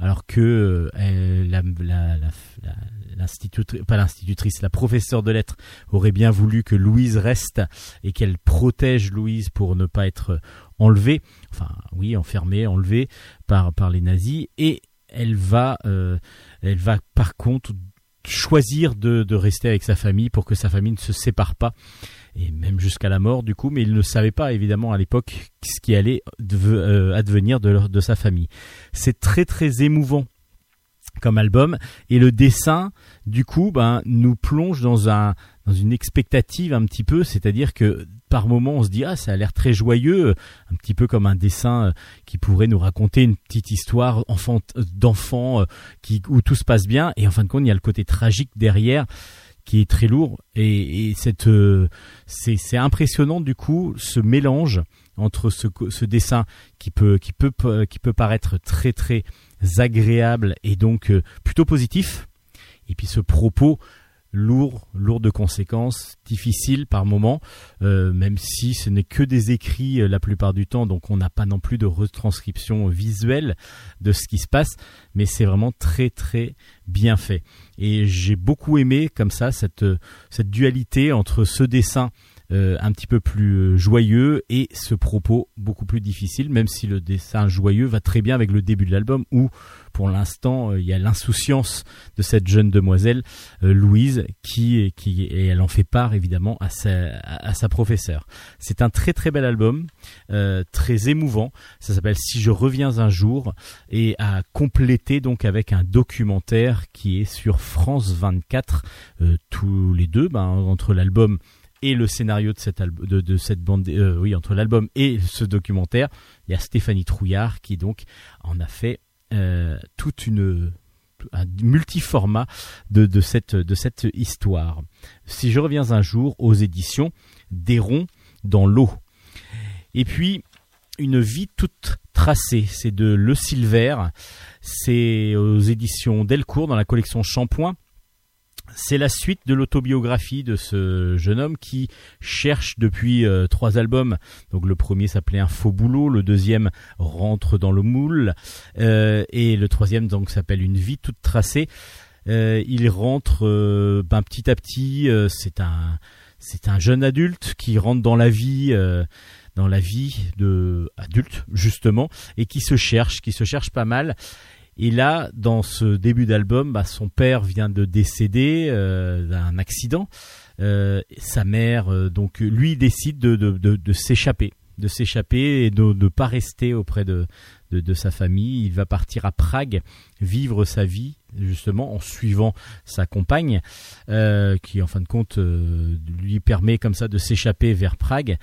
Alors que euh, elle- la, la, la, l'institutrice, pas l'institutrice, la professeure de lettres aurait bien voulu que Louise reste et qu'elle protège Louise pour ne pas être enlevée, enfin oui, enfermée, enlevée par par les nazis, et elle va, euh, elle va par contre choisir de, de rester avec sa famille pour que sa famille ne se sépare pas. Et même jusqu'à la mort du coup mais il ne savait pas évidemment à l'époque ce qui allait euh, advenir de, de sa famille. C'est très très émouvant comme album et le dessin du coup ben nous plonge dans un dans une expectative un petit peu c'est-à-dire que par moment on se dit ah ça a l'air très joyeux un petit peu comme un dessin euh, qui pourrait nous raconter une petite histoire enfant d'enfant euh, qui où tout se passe bien. Et en fin de compte il y a le côté tragique derrière qui est très lourd. Et, et cette euh, c'est impressionnant du coup ce mélange entre ce dessin qui peut qui peut qui peut paraître très très agréable et donc euh, plutôt positif et puis ce propos lourd lourd de conséquences difficile par moment euh, même si ce n'est que des écrits euh, la plupart du temps. Donc on n'a pas non plus de retranscription visuelle de ce qui se passe mais c'est vraiment très très bien fait. Et j'ai beaucoup aimé comme ça cette euh, cette dualité entre ce dessin euh, un petit peu plus euh, joyeux et ce propos beaucoup plus difficile, même si le dessin joyeux va très bien avec le début de l'album où, pour l'instant, euh, il y a l'insouciance de cette jeune demoiselle Louise qui, qui et elle en fait part évidemment à sa, à, sa professeure. C'est un très très bel album, très émouvant. Ça s'appelle Si je reviens un jour et à compléter donc avec un documentaire qui est sur France 24 euh, tous les deux, ben, entre l'album et le scénario de cette, de, cette bande, euh, oui, entre l'album et ce documentaire, il y a Stéphanie Trouillard qui donc en a fait euh, toute une un multiformat de, de cette de cette histoire. Si je reviens un jour aux éditions des ronds dans l'eau. Et puis une vie toute tracée, c'est de Le Silver, c'est aux éditions Delcourt dans la collection Shampoing. C'est la suite de l'autobiographie de ce jeune homme qui cherche depuis euh, trois albums. Donc le premier s'appelait Un faux boulot, le deuxième Rentre dans le moule, euh, et le troisième donc s'appelle Une vie toute tracée. Euh, il rentre euh, ben, petit à petit. euh, c'est un c'est un jeune adulte qui rentre dans la vie. dans la vie de adulte justement et qui se cherche qui se cherche pas mal et là, dans ce début d'album, bah, son père vient de décéder euh, d'un accident. Euh, sa mère, euh, donc lui, décide de, s'échapper, de s'échapper et de ne pas rester auprès de, de, sa famille. Il va partir à Prague, vivre sa vie justement en suivant sa compagne, euh, qui en fin de compte lui permet comme ça de s'échapper vers Prague.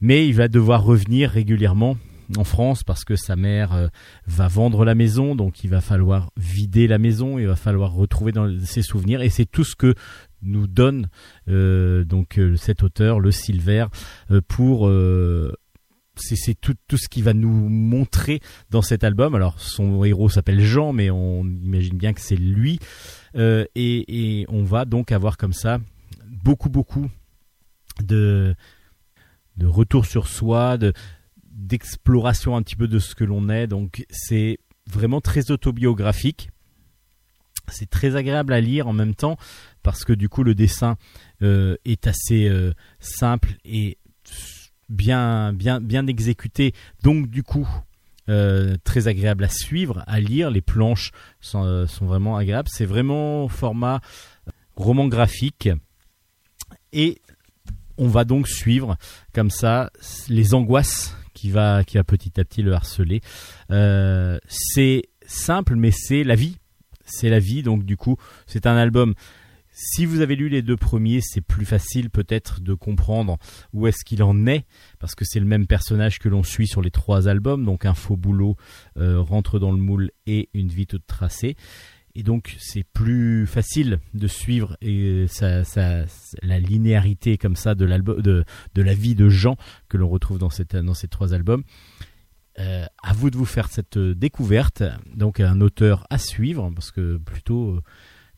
Mais il va devoir revenir régulièrement en France parce que sa mère euh, va vendre la maison, donc il va falloir vider la maison, il va falloir retrouver dans ses souvenirs, et c'est tout ce que nous donne euh, donc euh, cet auteur, le Silver, pour c'est tout, ce qui va nous montrer dans cet album. Alors son héros s'appelle Jean, mais on imagine bien que c'est lui, et, et on va donc avoir comme ça beaucoup beaucoup de de retour sur soi, de d'exploration un petit peu de ce que l'on est. Donc c'est vraiment très autobiographique. C'est très agréable à lire en même temps parce que du coup le dessin euh, est assez euh, simple et bien bien bien exécuté. Donc du coup euh, très agréable à suivre, à lire. Les planches sont, sont vraiment agréables. C'est vraiment format roman graphique et on va donc suivre comme ça les angoisses qui va qui petit à petit le harceler. Euh, c'est simple, mais c'est la vie. C'est la vie, donc du coup, c'est un album. Si vous avez lu les deux premiers, c'est plus facile peut-être de comprendre où est-ce qu'il en est, parce que c'est le même personnage que l'on suit sur les trois albums, donc un faux boulot, euh, rentre dans le moule et une vie toute tracée. Et donc c'est plus facile de suivre et ça, la linéarité comme ça de, de, de la vie de Jean que l'on retrouve dans, cette, dans ces trois albums. Euh, à vous de vous faire cette découverte. Donc un auteur à suivre parce que plutôt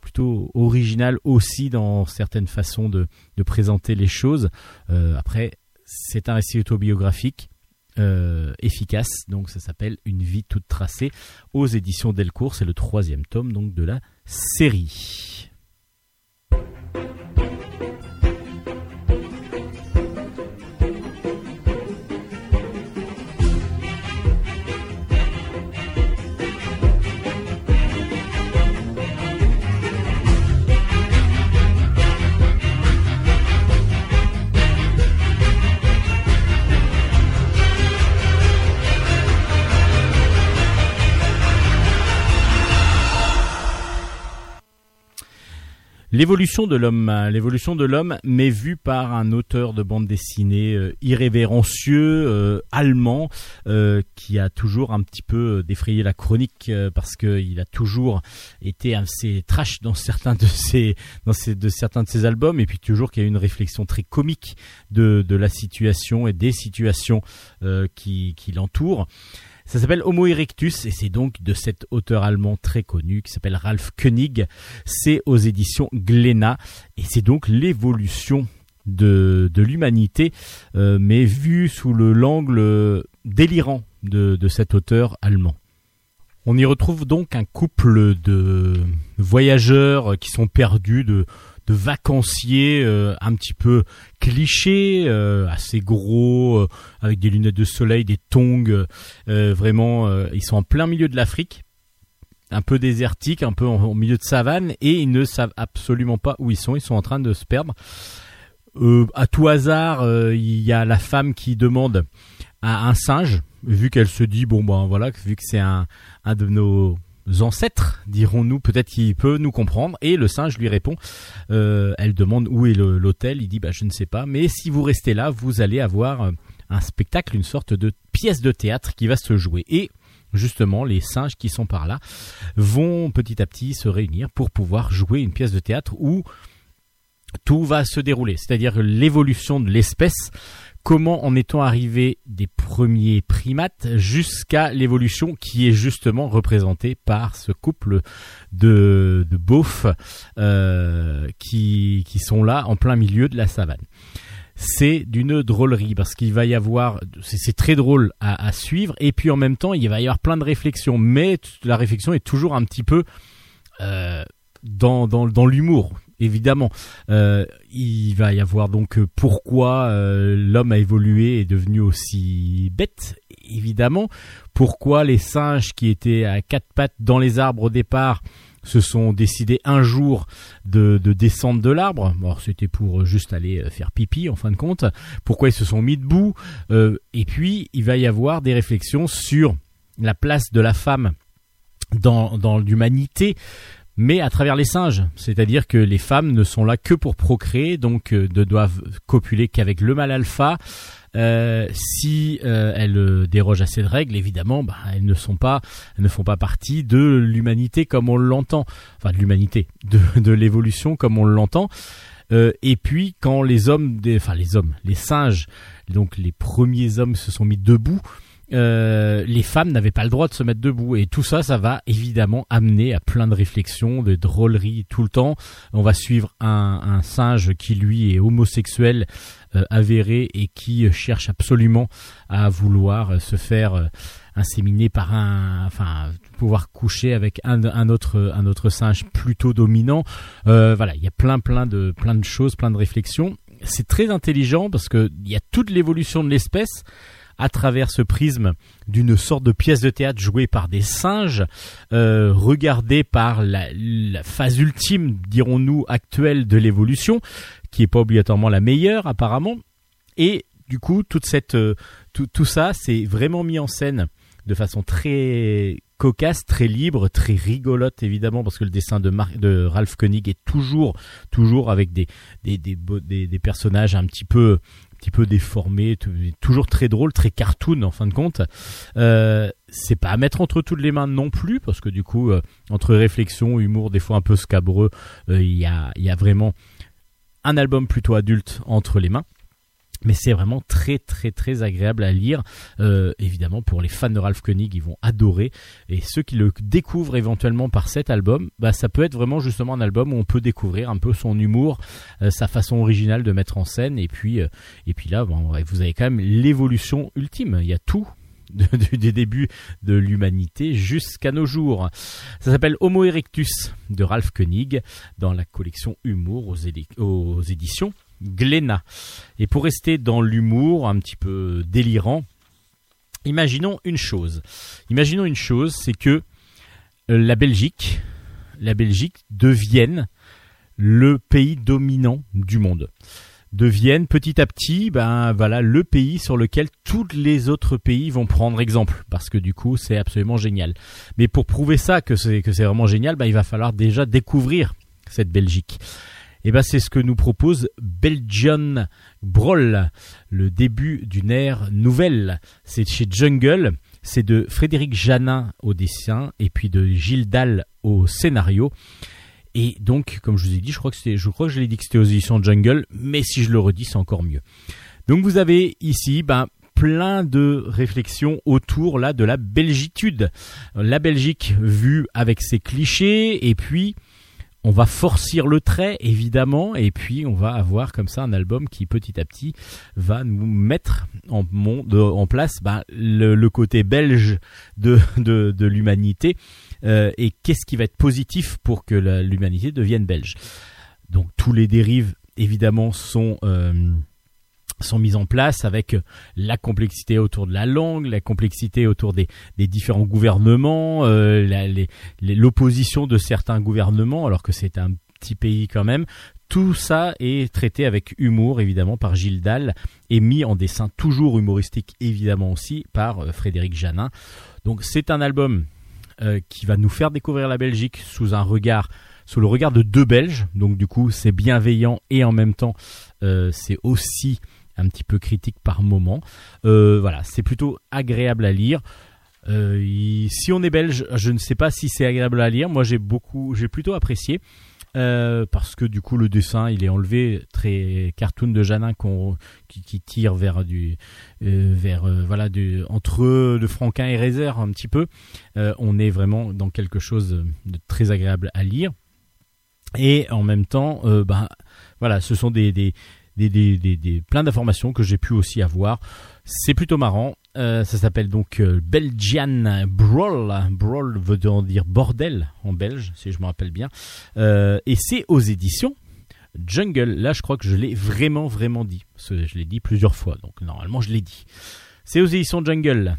plutôt original aussi dans certaines façons de, de présenter les choses. Euh, après, c'est un récit autobiographique euh, efficace, donc ça s'appelle Une vie toute tracée aux éditions Delcourt. C'est le troisième tome donc de la série. L'évolution de l'homme, l'évolution de l'homme, mais vue par un auteur de bande dessinée euh, irrévérencieux, euh, allemand, euh, qui a toujours un petit peu défrayé la chronique parce qu'il a toujours été assez trash dans certains de ses, dans ses, de certains de ses albums, et puis toujours qu'il y a une réflexion très comique de, de la situation et des situations qui, qui l'entourent. Ça s'appelle Homo erectus et c'est donc de cet auteur allemand très connu qui s'appelle Ralph Koenig. C'est aux éditions Glénat et c'est donc l'évolution de, de l'humanité, euh, mais vue sous le l'angle délirant de, de cet auteur allemand. On y retrouve donc un couple de voyageurs qui sont perdus, de, de vacanciers euh, un petit peu clichés, euh, assez gros, euh, avec des lunettes de soleil, des tongs. euh, vraiment, euh, ils sont en plein milieu de l'Afrique, un peu désertique, un peu en- au milieu de savane, et ils ne savent absolument pas où ils sont. Ils sont en train de se perdre. À tout hasard, il y a la femme qui demande à un singe, vu qu'elle se dit bon ben voilà, vu que c'est un, un de nos ancêtres, dirons-nous, peut-être qu'il peut nous comprendre. Et le singe lui répond. Euh, elle demande où est l'hôtel. Il dit bah je ne sais pas, mais si vous restez là, vous allez avoir euh, un spectacle, une sorte de pièce de théâtre qui va se jouer. Et justement, les singes qui sont par là vont petit à petit se réunir pour pouvoir jouer une pièce de théâtre où tout va se dérouler, c'est-à-dire l'évolution de l'espèce comment en est-on arrivé des premiers primates jusqu'à l'évolution qui est justement représentée par ce couple de, beaufs euh, qui, sont là en plein milieu de la savane c'est d'une drôlerie parce qu'il va y avoir, c'est très drôle à, suivre et puis en même temps il va y avoir plein de réflexions, mais la réflexion est toujours un petit peu euh, dans l'humour. Évidemment, euh, il va y avoir donc euh, pourquoi euh, l'homme a évolué et est devenu aussi bête. Évidemment, pourquoi les singes qui étaient à quatre pattes dans les arbres au départ se sont décidés un jour de, de descendre de l'arbre? Bon, c'était pour juste aller faire pipi en fin de compte. Pourquoi ils se sont mis debout? Et puis, il va y avoir des réflexions sur la place de la femme dans l'humanité mais à travers les singes. C'est-à-dire que les femmes ne sont là que pour procréer, donc euh, ne doivent copuler qu'avec le mâle alpha. Euh, si euh, elles dérogent à ces règles, évidemment, bah, elles ne sont pas, elles ne font pas partie de l'humanité comme on l'entend, enfin de l'humanité, de, l'évolution comme on l'entend. Et puis quand les hommes, enfin les hommes, les singes, donc les premiers hommes se sont mis debout, euh, les femmes n'avaient pas le droit de se mettre debout. Et tout ça ça va évidemment amener à plein de réflexions de drôleries tout le temps. On va suivre un, un singe qui lui est homosexuel euh, avéré et qui cherche absolument à vouloir euh, se faire euh, inséminer par un enfin pouvoir coucher avec un, un autre un autre singe plutôt dominant. Euh, voilà il y a plein plein de plein de choses plein de réflexions. C'est très intelligent parce que il y a toute l'évolution de l'espèce à travers ce prisme d'une sorte de pièce de théâtre jouée par des singes, euh, regardée par la, phase ultime, dirons-nous, actuelle de l'évolution, qui est pas obligatoirement la meilleure apparemment. Et du coup, toute cette, euh, tout, tout ça, c'est vraiment mis en scène de façon très cocasse, très libre, très rigolote évidemment parce que le dessin de, de Ralph Koenig est toujours, toujours avec des, des, des, des personnages un petit peu petit peu déformé, toujours très drôle, très cartoon en fin de compte. Euh, c'est pas à mettre entre toutes les mains non plus, parce que du coup, euh, entre réflexion, humour, des fois un peu scabreux, euh, il y, a, y a vraiment un album plutôt adulte entre les mains mais c'est vraiment très très très agréable à lire. Euh, évidemment, pour les fans de Ralph Koenig, ils vont adorer. Et ceux qui le découvrent éventuellement par cet album, bah ça peut être vraiment justement un album où on peut découvrir un peu son humour, euh, sa façon originale de mettre en scène. Et puis euh, et puis là, vous avez quand même l'évolution ultime. Il y a tout du, du début de l'humanité jusqu'à nos jours. Ça s'appelle Homo erectus de Ralph Koenig dans la collection Humour aux éditions Glénat. Et pour rester dans l'humour un petit peu délirant, imaginons une chose. Imaginons une chose, c'est que la Belgique, la Belgique devienne le pays dominant du monde. Devienne petit à petit, ben voilà, le pays sur lequel tous les autres pays vont prendre exemple, parce que du coup, c'est absolument génial. Mais pour prouver ça que c'est que c'est vraiment génial, ben il va falloir déjà découvrir cette Belgique. Et ben c'est ce que nous propose Belgian Brawl, le début d'une ère nouvelle. C'est chez Jungle, c'est de Frédéric Janin au dessin et puis de Gilles Dalle au scénario. Et donc, comme je vous ai dit, je crois que c'était, crois que je aux éditions Jungle, mais si je le redis, c'est encore mieux. Donc vous avez ici, ben, plein de réflexions autour de la belgitude. La Belgique vue avec ses clichés et puis on va forcir le trait évidemment et puis on va avoir comme ça un album qui petit à petit va nous mettre en, place bah, le, côté belge de, de, de l'humanité euh, et qu'est-ce qui va être positif pour que l'humanité devienne belge. Donc tous les dérives évidemment sont euh, sont mises en place avec la complexité autour de la langue, la complexité autour des, différents gouvernements, euh, l'opposition de certains gouvernements, alors que c'est un petit pays quand même. Tout ça est traité avec humour, évidemment, par Gilles Dalle et mis en dessin toujours humoristique, évidemment aussi, par euh, Frédéric Janin. Donc c'est un album euh, qui va nous faire découvrir la Belgique sous le regard de deux Belges. Donc du coup, c'est bienveillant et en même temps, euh, c'est aussi un petit peu critique par moment. Euh, voilà, c'est plutôt agréable à lire. Euh, si on est belge, je ne sais pas si c'est agréable à lire. Moi, j'ai beaucoup, j'ai plutôt apprécié. Euh, parce que du coup le dessin il est enlevé très cartoon de Janin qui, tire vers du vers voilà du entre de Franquin et Rézer un petit peu on est vraiment dans quelque chose de très agréable à lire et en même temps ben voilà ce sont des des des, des, des, des- plein d'informations que j'ai pu aussi avoir c'est plutôt marrant Euh, ça s'appelle donc euh, Belgian Brawl Brawl veut dire bordel en belge si je me rappelle bien euh, et c'est aux éditions Jungle. Là, je crois que je l'ai vraiment, vraiment dit. Que je l'ai dit plusieurs fois, donc normalement, je l'ai dit. C'est aux éditions Jungle.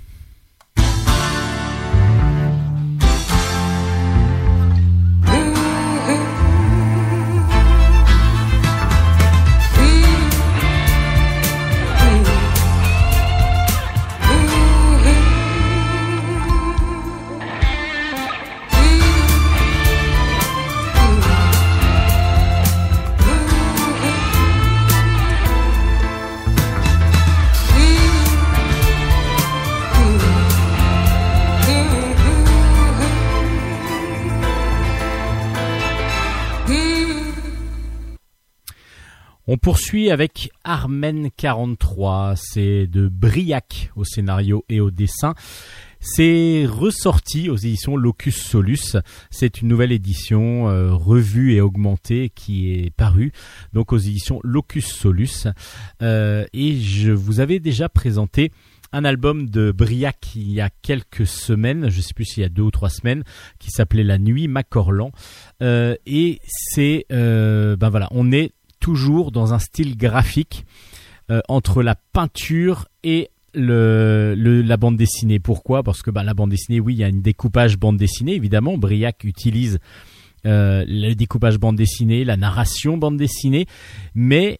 On poursuit avec Armen 43. C'est de Briac au scénario et au dessin. C'est ressorti aux éditions Locus Solus. C'est une nouvelle édition euh, revue et augmentée qui est parue donc aux éditions Locus Solus. Euh, et je vous avais déjà présenté un album de Briac il y a quelques semaines, je sais plus s'il y a deux ou trois semaines, qui s'appelait La Nuit Macorlan. Euh, et c'est ben voilà, on est toujours dans un style graphique euh, entre la peinture et la bande dessinée. Pourquoi? Parce que bah, la bande dessinée, oui, il y a une découpage bande dessinée, évidemment. Briac utilise euh, le découpage bande dessinée, la narration bande dessinée, mais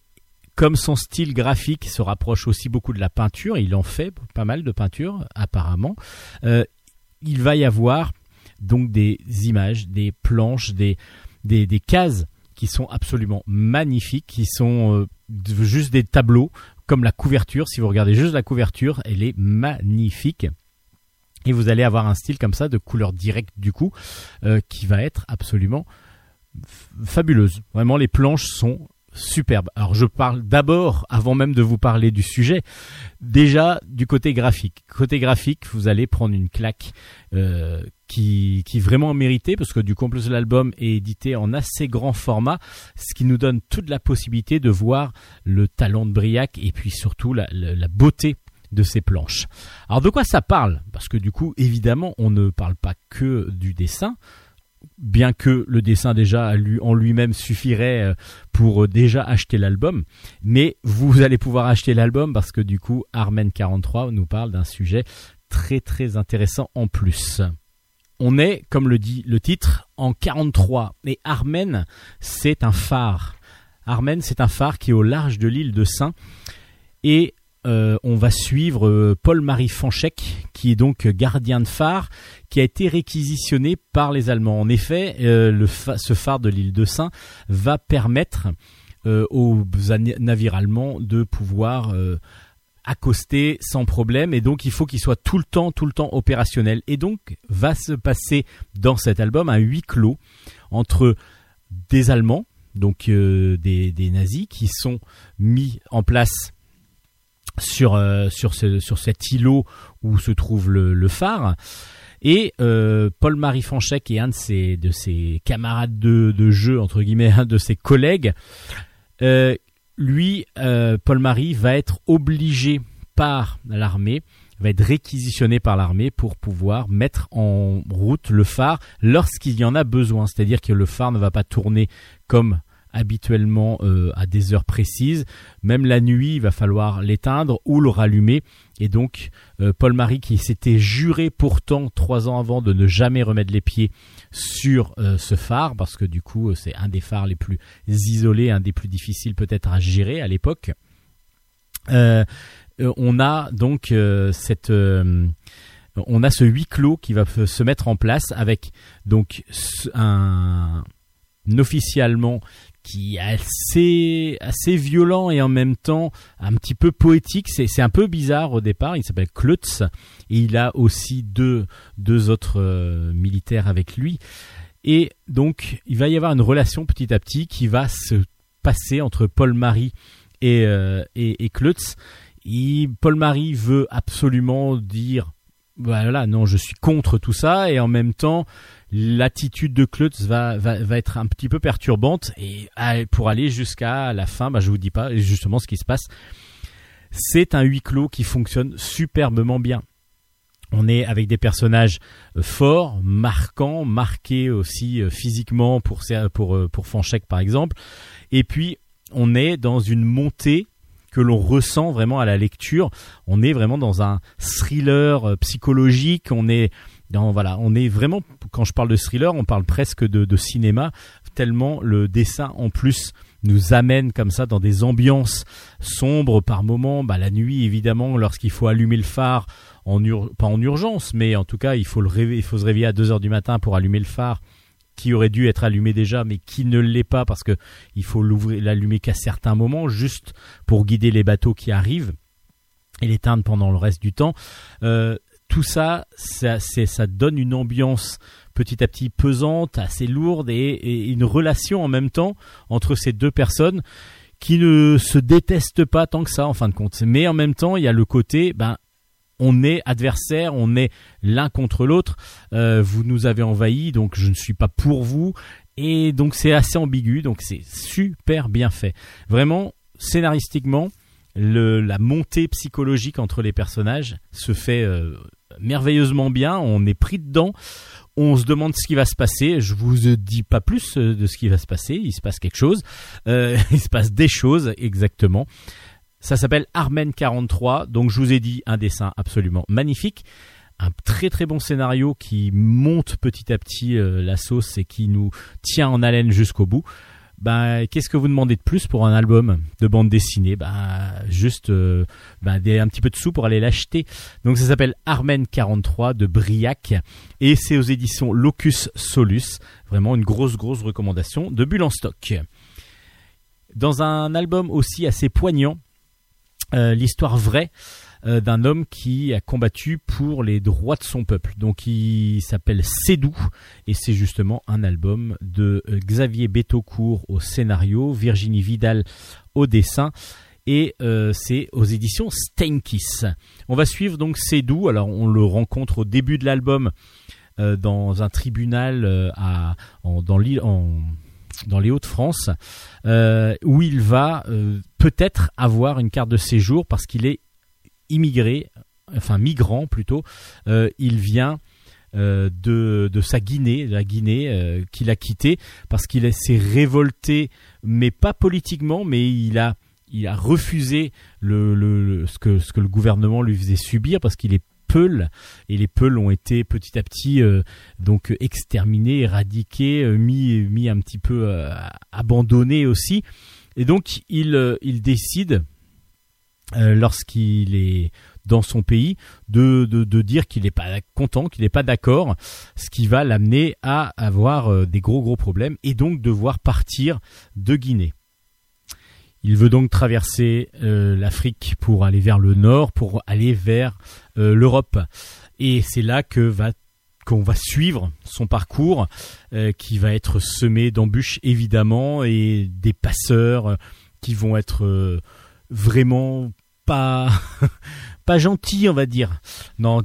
comme son style graphique se rapproche aussi beaucoup de la peinture, il en fait pas mal de peinture apparemment, euh, il va y avoir donc des images, des planches, des cases qui sont absolument magnifiques, qui sont euh, juste des tableaux, comme la couverture. Si vous regardez juste la couverture, elle est magnifique. Et vous allez avoir un style comme ça, de couleur directe du coup, euh, qui va être absolument fabuleuse. Vraiment, les planches sont superbes. Alors je parle d'abord, avant même de vous parler du sujet, déjà du côté graphique. Côté graphique, vous allez prendre une claque euh, qui, qui vraiment méritée, parce que du en plus, l'album est édité en assez grand format, ce qui nous donne toute la possibilité de voir le talent de Briac et puis surtout la beauté de ces planches. Alors de quoi ça parle? Parce que du coup, évidemment, on ne parle pas que du dessin, bien que le dessin déjà en lui-même suffirait euh, pour euh, déjà acheter l'album, mais vous allez pouvoir acheter l'album parce que du coup, Armen 43 nous parle d'un sujet très très intéressant en plus. On est, comme le dit le titre, en 43 et Armen, c'est un phare. Armen, c'est un phare qui est au large de l'île de Saint et euh, on va suivre euh, Paul-Marie Fanchek, qui est donc gardien de phare, qui a été réquisitionné par les Allemands. En effet, euh, ce phare de l'île de Saint va permettre aux navires allemands de pouvoir accoster sans problème, et donc il faut qu'il soit tout le temps, tout le temps opérationnel. Et donc va se passer dans cet album un huis clos entre des Allemands, donc des nazis, qui sont mis en place sur euh, sur ce, sur cet îlot où se trouve le, phare. Et euh, Paul-Marie Fanchek est un de ses de ses camarades de, de jeu entre guillemets un de ses collègues. Euh, lui Paul-Marie va être obligé par l'armée va être réquisitionné par l'armée pour pouvoir mettre en route le phare lorsqu'il y en a besoin. C'est-à-dire que le phare ne va pas tourner comme habituellement euh, à des heures précises. Même la nuit, il va falloir l'éteindre ou le rallumer. Et donc, euh, Paul-Marie, qui s'était juré pourtant trois ans avant de ne jamais remettre les pieds sur euh, ce phare, parce que du coup, c'est un des phares les plus isolés, un des plus difficiles peut-être à gérer à l'époque. On a donc cette... on a ce huis clos qui va se mettre en place avec donc un, allemand qui est assez, assez violent et en même temps un petit peu poétique. C'est, un peu bizarre au départ. Il s'appelle Klutz et il a aussi deux, deux autres euh, militaires avec lui. Et donc, il va y avoir une relation petit à petit qui va se passer entre Paul-Marie et, euh, et, et Klutz. Et Paul-Marie veut absolument dire, voilà, non, je suis contre tout ça, et en même temps, l'attitude de Klutz va, va, va être un petit peu perturbante, et ah, pour aller jusqu'à la fin, bah, je vous dis pas justement ce qui se passe. C'est un huis clos qui fonctionne superbement bien. On est avec des personnages euh, forts, marquants, marqués aussi euh, physiquement pour pour euh, pour Fanchek par exemple. Et puis on est dans une montée que l'on ressent vraiment à la lecture. On est vraiment dans un thriller psychologique. On est on est vraiment quand je parle de thriller, on parle presque de, cinéma tellement le dessin en plus nous amène comme ça dans des ambiances sombres par moments. Bah, la nuit, évidemment, lorsqu'il faut allumer le phare, pas en urgence, mais en tout cas, il faut, se réveiller à 2 heures du matin pour allumer le phare qui aurait dû être allumé déjà, mais qui ne l'est pas parce que il faut l'allumer qu'à certains moments, juste pour guider les bateaux qui arrivent et l'éteindre pendant le reste du temps. Euh, tout ça, ça, donne une ambiance petit à petit pesante, assez lourde et, une relation en même temps entre ces deux personnes qui ne se détestent pas tant que ça en fin de compte. Mais en même temps, il y a le côté, ben, on est adversaire, on est l'un contre l'autre. Euh, vous nous avez envahi, donc je ne suis pas pour vous. Et donc c'est assez ambigu, donc c'est super bien fait. Vraiment, scénaristiquement, la montée psychologique entre les personnages se fait euh, merveilleusement bien. On est pris dedans. On se demande ce qui va se passer. Je vous dis pas plus euh, de ce qui va se passer. Il se passe quelque chose. Euh, il se passe des choses exactement. Ça s'appelle Armen 43. Donc je vous ai dit un dessin absolument magnifique. Un très très bon scénario qui monte petit à petit euh, la sauce et qui nous tient en haleine jusqu'au bout. Ben, qu'est-ce que vous demandez de plus pour un album de bande dessinée? Ben, juste euh, des, un petit peu de sous pour aller l'acheter. Donc ça s'appelle Armen 43 de Briac et c'est aux éditions Locus Solus. Vraiment une grosse grosse recommandation de Bulle en stock. Dans un album aussi assez poignant, euh, l'histoire vraie euh, d'un homme qui a combattu pour les droits de son peuple. Donc il s'appelle Cédou et c'est justement un album de euh, Xavier Betaucourt au scénario, Virginie Vidal au dessin et euh, c'est aux éditions Steinkiss. On va suivre donc Cédou, alors on le rencontre au début de l'album dans un tribunal dans dans les Hauts-de-France, où il va peut-être avoir une carte de séjour parce qu'il est immigré, enfin migrant plutôt, euh, il vient euh, de, sa Guinée, la Guinée euh, qu'il a quitté parce qu'il s'est révolté, mais pas politiquement, mais il a il refusé ce que le gouvernement lui faisait subir parce qu'il est Peul et les Peuls ont été petit à petit donc exterminés, éradiqués, mis mis un petit peu abandonnés aussi. Et donc il il décide euh, lorsqu'il est dans son pays de, dire qu'il n'est pas content, qu'il n'est pas d'accord, ce qui va l'amener à avoir euh, des gros gros problèmes et donc devoir partir de Guinée. Il veut donc traverser euh, l'Afrique pour aller vers le nord, pour aller vers l'Europe. Et c'est là que va qu'on va suivre son parcours, qui va être semé d'embûches évidemment et des passeurs qui vont être vraiment pas gentil, on va dire. Non,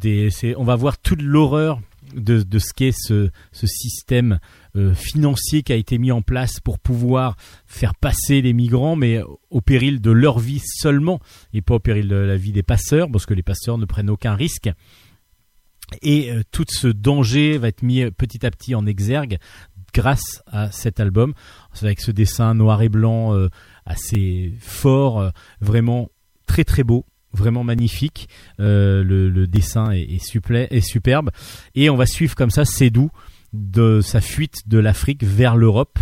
on va voir toute l'horreur de, ce qu'est ce, ce système euh, financier qui a été mis en place pour pouvoir faire passer les migrants, mais au péril de leur vie seulement, et pas au péril de la vie des passeurs, parce que les passeurs ne prennent aucun risque. Et euh, tout ce danger va être mis petit à petit en exergue grâce à cet album, avec ce dessin noir et blanc euh, assez fort, vraiment très très beau vraiment magnifique. Euh, le, dessin est, est, superbe. Et on va suivre comme ça Cédou de sa fuite de l'Afrique vers l'Europe.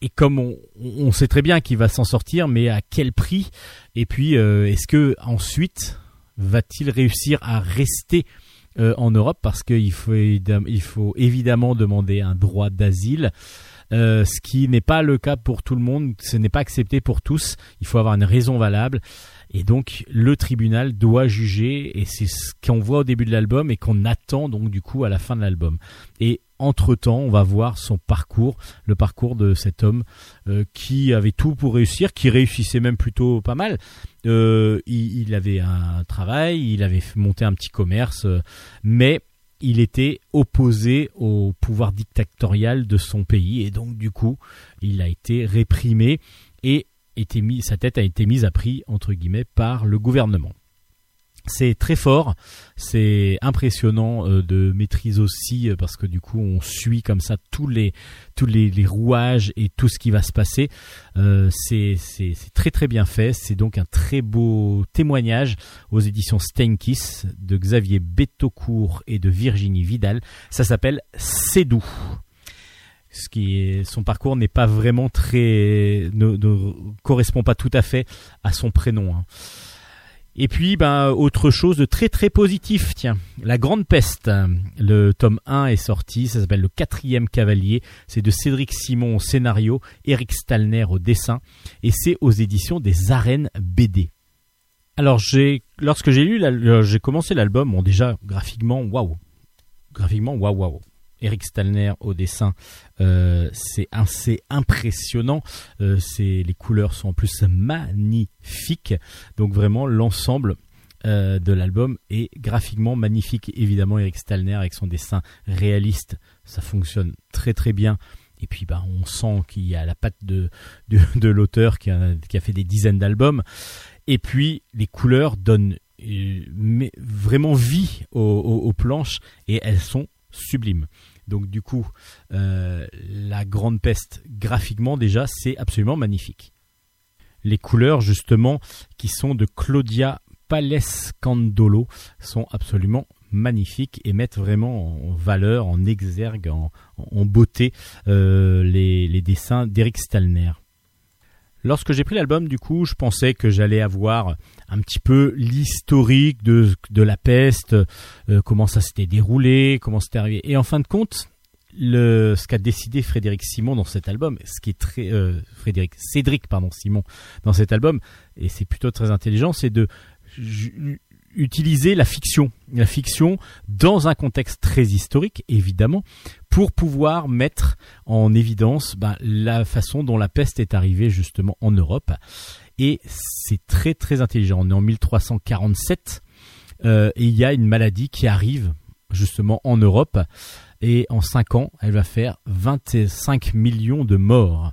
Et comme on, sait très bien qu'il va s'en sortir, mais à quel prix? Et puis, euh, est-ce que ensuite va-t-il réussir à rester euh, en Europe? Parce qu'il faut, il faut évidemment demander un droit d'asile. ce qui n'est pas le cas pour tout le monde, ce n'est pas accepté pour tous, il faut avoir une raison valable. Et donc le tribunal doit juger, et c'est ce qu'on voit au début de l'album et qu'on attend donc du coup à la fin de l'album. Et entre-temps, on va voir son parcours, le parcours de cet homme euh, qui avait tout pour réussir, qui réussissait même plutôt pas mal. Euh, il, avait un travail, il avait monté un petit commerce, euh, mais il était opposé au pouvoir dictatorial de son pays et donc du coup, il a été réprimé et sa tête a été mise à prix entre guillemets par le gouvernement. C'est très fort, c'est impressionnant euh, de maîtrise aussi euh, parce que du coup on suit comme ça tous les tous les, rouages et tout ce qui va se passer. Euh, c'est très très bien fait. C'est donc un très beau témoignage aux éditions Steinkiss de Xavier Betaucourt et de Virginie Vidal. Ça s'appelle C'est doux. Ce qui son parcours n'est pas vraiment très ne, correspond pas tout à fait à son prénom. hein. Et puis, ben, autre chose de très très positif, tiens, La Grande Peste. Le tome 1 est sorti, ça s'appelle Le Quatrième Cavalier. C'est de Cédric Simon au scénario, Eric Stalner au dessin, et c'est aux éditions des Arènes BD. Alors, j'ai, lorsque j'ai lu, euh, j'ai commencé l'album, déjà, graphiquement, waouh. Graphiquement, waouh, waouh. Eric Stalner au dessin, euh, c'est assez impressionnant. Euh, les couleurs sont en plus magnifiques. Donc vraiment l'ensemble euh, de l'album est graphiquement magnifique. Évidemment Eric Stalner avec son dessin réaliste, ça fonctionne très très bien. Et puis bah, on sent qu'il y a la patte de, l'auteur qui a, fait des dizaines d'albums. Et puis les couleurs donnent vraiment vie aux planches et elles sont sublimes. Donc du coup, euh, la grande peste graphiquement déjà, c'est absolument magnifique. Les couleurs justement qui sont de Claudia Palescandolo sont absolument magnifiques et mettent vraiment en valeur, en exergue, en, beauté euh, les, les dessins d'Eric Stalner. Lorsque j'ai pris l'album, du coup, je pensais que j'allais avoir un petit peu l'historique de, de la peste, euh, comment ça s'était déroulé, comment c'était arrivé. Et en fin de compte, le, ce qu'a décidé Frédéric Simon dans cet album, ce qui est très euh, Frédéric Cédric pardon Simon dans cet album, et c'est plutôt très intelligent, c'est de utiliser la fiction, la fiction dans un contexte très historique évidemment, pour pouvoir mettre en évidence ben, la façon dont la peste est arrivée justement en Europe. Et c'est très très intelligent. On est en 1347 euh, et il y a une maladie qui arrive justement en Europe et en 5 ans, elle va faire 25 millions de morts.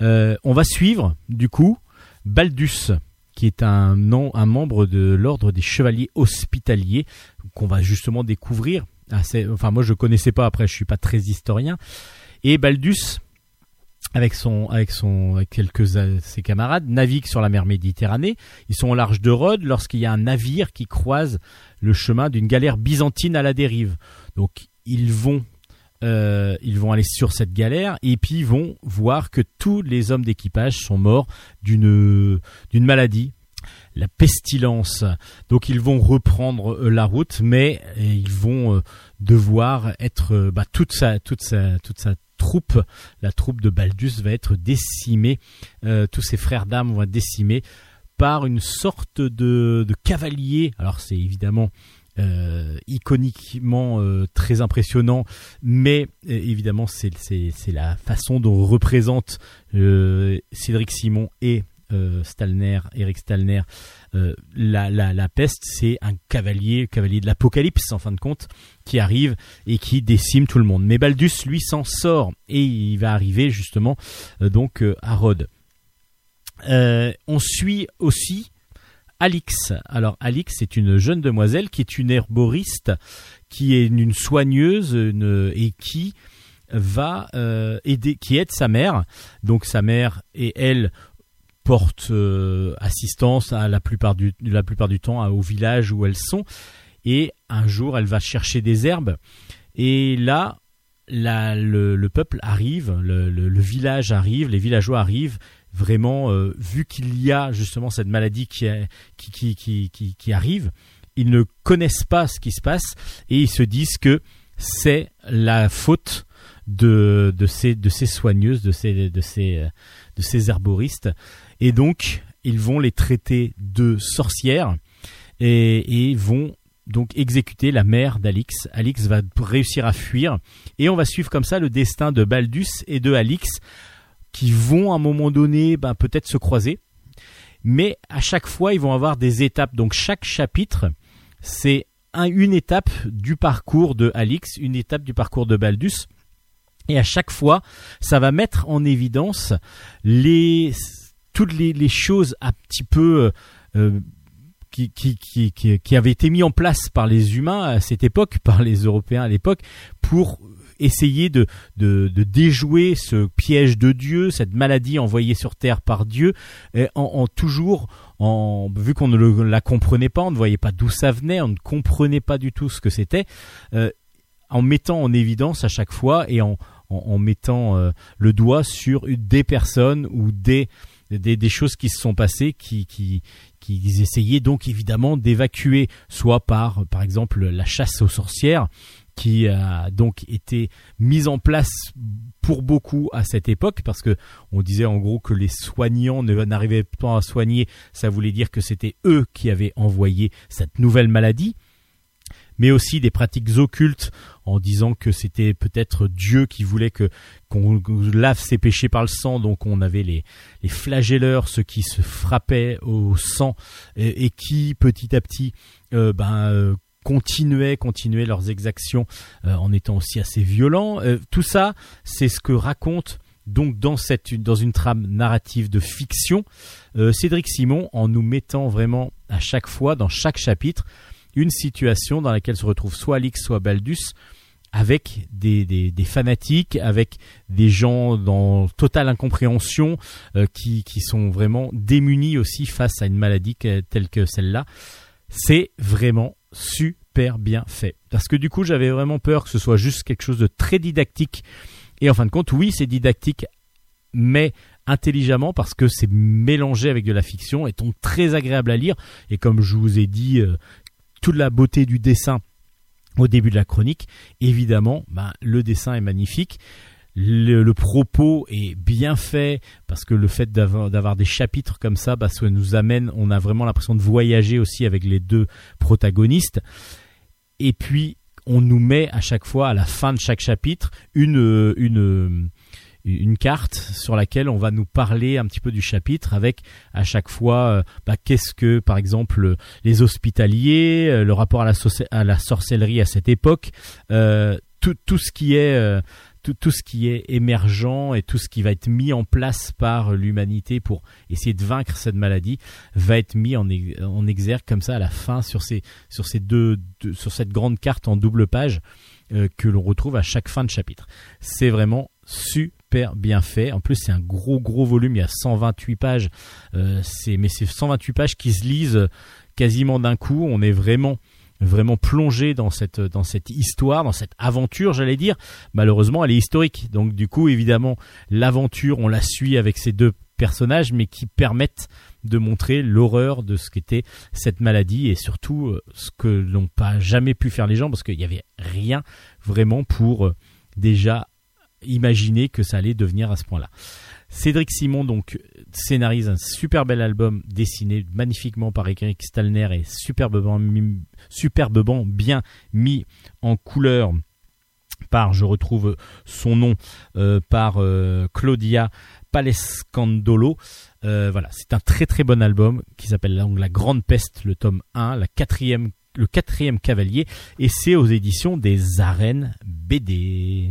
Euh, on va suivre du coup Baldus qui est un, nom, un membre de l'ordre des chevaliers hospitaliers qu'on va justement découvrir. Assez, enfin moi je connaissais pas après je suis pas très historien et Baldus avec son avec son avec quelques de ses camarades navigue sur la mer Méditerranée. Ils sont au large de Rhodes lorsqu'il y a un navire qui croise le chemin d'une galère byzantine à la dérive. Donc ils vont euh, ils vont aller sur cette galère et puis ils vont voir que tous les hommes d'équipage sont morts d'une d'une maladie la pestilence. Donc ils vont reprendre euh, la route, mais euh, ils vont euh, devoir être euh, bah, toute sa toute sa toute sa la troupe de Baldus va être décimée. Euh, tous ses frères d'armes vont être décimés par une sorte de, cavalier. Alors c'est évidemment euh, iconiquement euh, très impressionnant, mais évidemment c'est la façon dont on représente Cédric Simon et euh, Stalner, Eric Stalner, euh, la, peste, c'est un cavalier, cavalier de l'apocalypse en fin de compte, qui arrive et qui décime tout le monde. Mais Baldus, lui, s'en sort et il va arriver justement euh, donc à Rhodes. On suit aussi Alix. Alors Alix, c'est une jeune demoiselle qui est une herboriste, qui est une soigneuse et qui va aider, qui aide sa mère. Donc sa mère et elle portent euh, assistance à la plupart du la plupart du temps au village où elles sont. Et un jour, elle va chercher des herbes. Et là, la- le, le peuple arrive, le, le- village arrive, les villageois arrivent. Vraiment, euh, vu qu'il y a justement cette maladie qui, qui, qui, qui, qui, qui arrive, ils ne connaissent pas ce qui se passe et ils se disent que c'est la faute de, de, ces, de ces soigneuses, de ces, de, ces, de ces herboristes. Et donc, ils vont les traiter de sorcières et, vont donc exécuter la mère d'Alix. Alix va réussir à fuir et on va suivre comme ça le destin de Baldus et de Alix qui vont à un moment donné ben, peut-être se croiser. Mais à chaque fois, ils vont avoir des étapes. Donc chaque chapitre, c'est un- une étape du parcours de Alix, une étape du parcours de Baldus. Et à chaque fois, ça va mettre en évidence les toutes les, choses un petit peu euh, qui, qui, qui, qui, qui avaient été mis en place par les humains à cette époque, par les Européens à l'époque, pour essayer de, de, déjouer ce piège de Dieu, cette maladie envoyée sur Terre par Dieu, en, toujours, en, vu qu'on ne la comprenait pas, on ne voyait pas d'où ça venait, on ne comprenait pas du tout ce que c'était, euh, en mettant en évidence à chaque fois et en, en, mettant euh, le doigt sur des personnes ou des, des, choses qui se sont passées qui, qui, qui essayaient donc évidemment d'évacuer, soit par, par exemple, la chasse aux sorcières, qui a donc été mise en place pour beaucoup à cette époque, parce que on disait en gros que les soignants n'arrivaient pas à soigner, ça voulait dire que c'était eux qui avaient envoyé cette nouvelle maladie mais aussi des pratiques occultes en disant que c'était peut-être Dieu qui voulait que qu'on lave ses péchés par le sang, donc on avait les, flagelleurs, ceux qui se frappaient au sang et, qui petit à petit euh, ben, euh, continuaient, continuaient leurs exactions euh, en étant aussi assez violents. Tout ça, c'est ce que raconte donc dans une trame narrative de fiction Cédric Simon en nous mettant vraiment à chaque fois dans chaque chapitre une situation dans laquelle se retrouve soit Alix, soit Baldus, avec des, des, fanatiques, avec des gens dans totale incompréhension, euh, qui, qui sont vraiment démunis aussi face à une maladie telle que celle-là. C'est vraiment super bien fait. Parce que du coup, j'avais vraiment peur que ce soit juste quelque chose de très didactique. Et en fin de compte, oui, c'est didactique, mais intelligemment parce que c'est mélangé avec de la fiction et donc très agréable à lire. Et comme je vous ai dit, euh, toute la beauté du dessin au début de la chronique. Évidemment, ben, le dessin est magnifique. Le, propos est bien fait parce que le fait d'avoir des chapitres comme ça, bah, ça nous amène, on a vraiment l'impression de voyager aussi avec les deux protagonistes. Et puis, on nous met à chaque fois, à la fin de chaque chapitre, une, une carte sur laquelle on va nous parler un petit peu du chapitre avec à chaque fois euh, bah, qu'est-ce que par exemple les hospitaliers, euh, le rapport à la, sorcellerie à cette époque, euh, tout, tout ce qui est tout, tout ce qui est émergent et tout ce qui va être mis en place par l'humanité pour essayer de vaincre cette maladie va être mis en, en exergue comme ça à la fin sur ces sur ces deux, sur cette grande carte en double page que l'on retrouve à chaque fin de chapitre. C'est vraiment super bien fait. En plus, c'est un gros gros volume. Il y a 128 pages. Euh, c'est mais c'est 128 pages qui se lisent euh, quasiment d'un coup. On est vraiment vraiment plongé dans cette dans cette histoire, dans cette aventure, j'allais dire. Malheureusement, elle est historique. Donc du coup, évidemment, l'aventure, on la suit avec ces deux personnages, mais qui permettent de montrer l'horreur de ce qu'était cette maladie et surtout euh, ce que n'ont pas jamais pu faire les gens parce qu'il n'y avait rien vraiment pour euh, déjà imaginer que ça allait devenir à ce point-là. Cédric Simon donc scénarise un super bel album dessiné magnifiquement par Eric Stalner et superbement, bien mis en couleur par, je retrouve son nom, euh, par euh, Claudia Palescandolo. Euh, voilà, c'est un très très bon album qui s'appelle La Grande Peste, le tome 1, la quatrième, le quatrième cavalier, et c'est aux éditions des Arènes BD.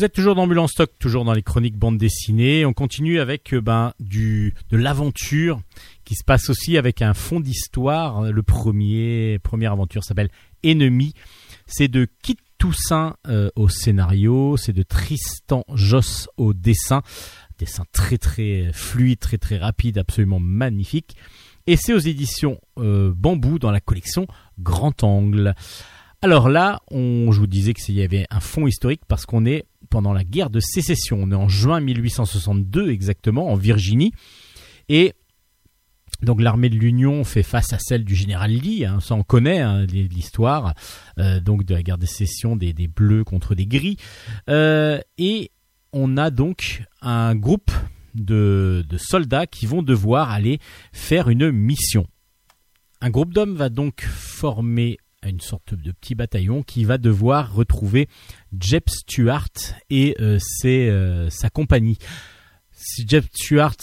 Vous êtes toujours dans en stock, toujours dans les chroniques bande dessinée. On continue avec euh, ben du de l'aventure qui se passe aussi avec un fond d'histoire. Le premier première aventure s'appelle Ennemi. C'est de Kit Toussaint euh, au scénario, c'est de Tristan Joss au dessin. Dessin très très fluide, très très rapide, absolument magnifique. Et c'est aux éditions euh, Bambou dans la collection Grand Angle. Alors là, on, je vous disais qu'il y avait un fond historique parce qu'on est pendant la guerre de sécession. On est en juin 1862 exactement, en Virginie. Et donc l'armée de l'Union fait face à celle du général Lee, hein, ça on connaît hein, l'histoire, euh, donc de la guerre de sécession des, bleus contre des gris. Euh, et on a donc un groupe de soldats qui vont devoir aller faire une mission. Un groupe d'hommes va donc former une sorte de petit bataillon qui va devoir retrouver Jeb Stuart et euh, euh, sa compagnie. Si Jeb Stuart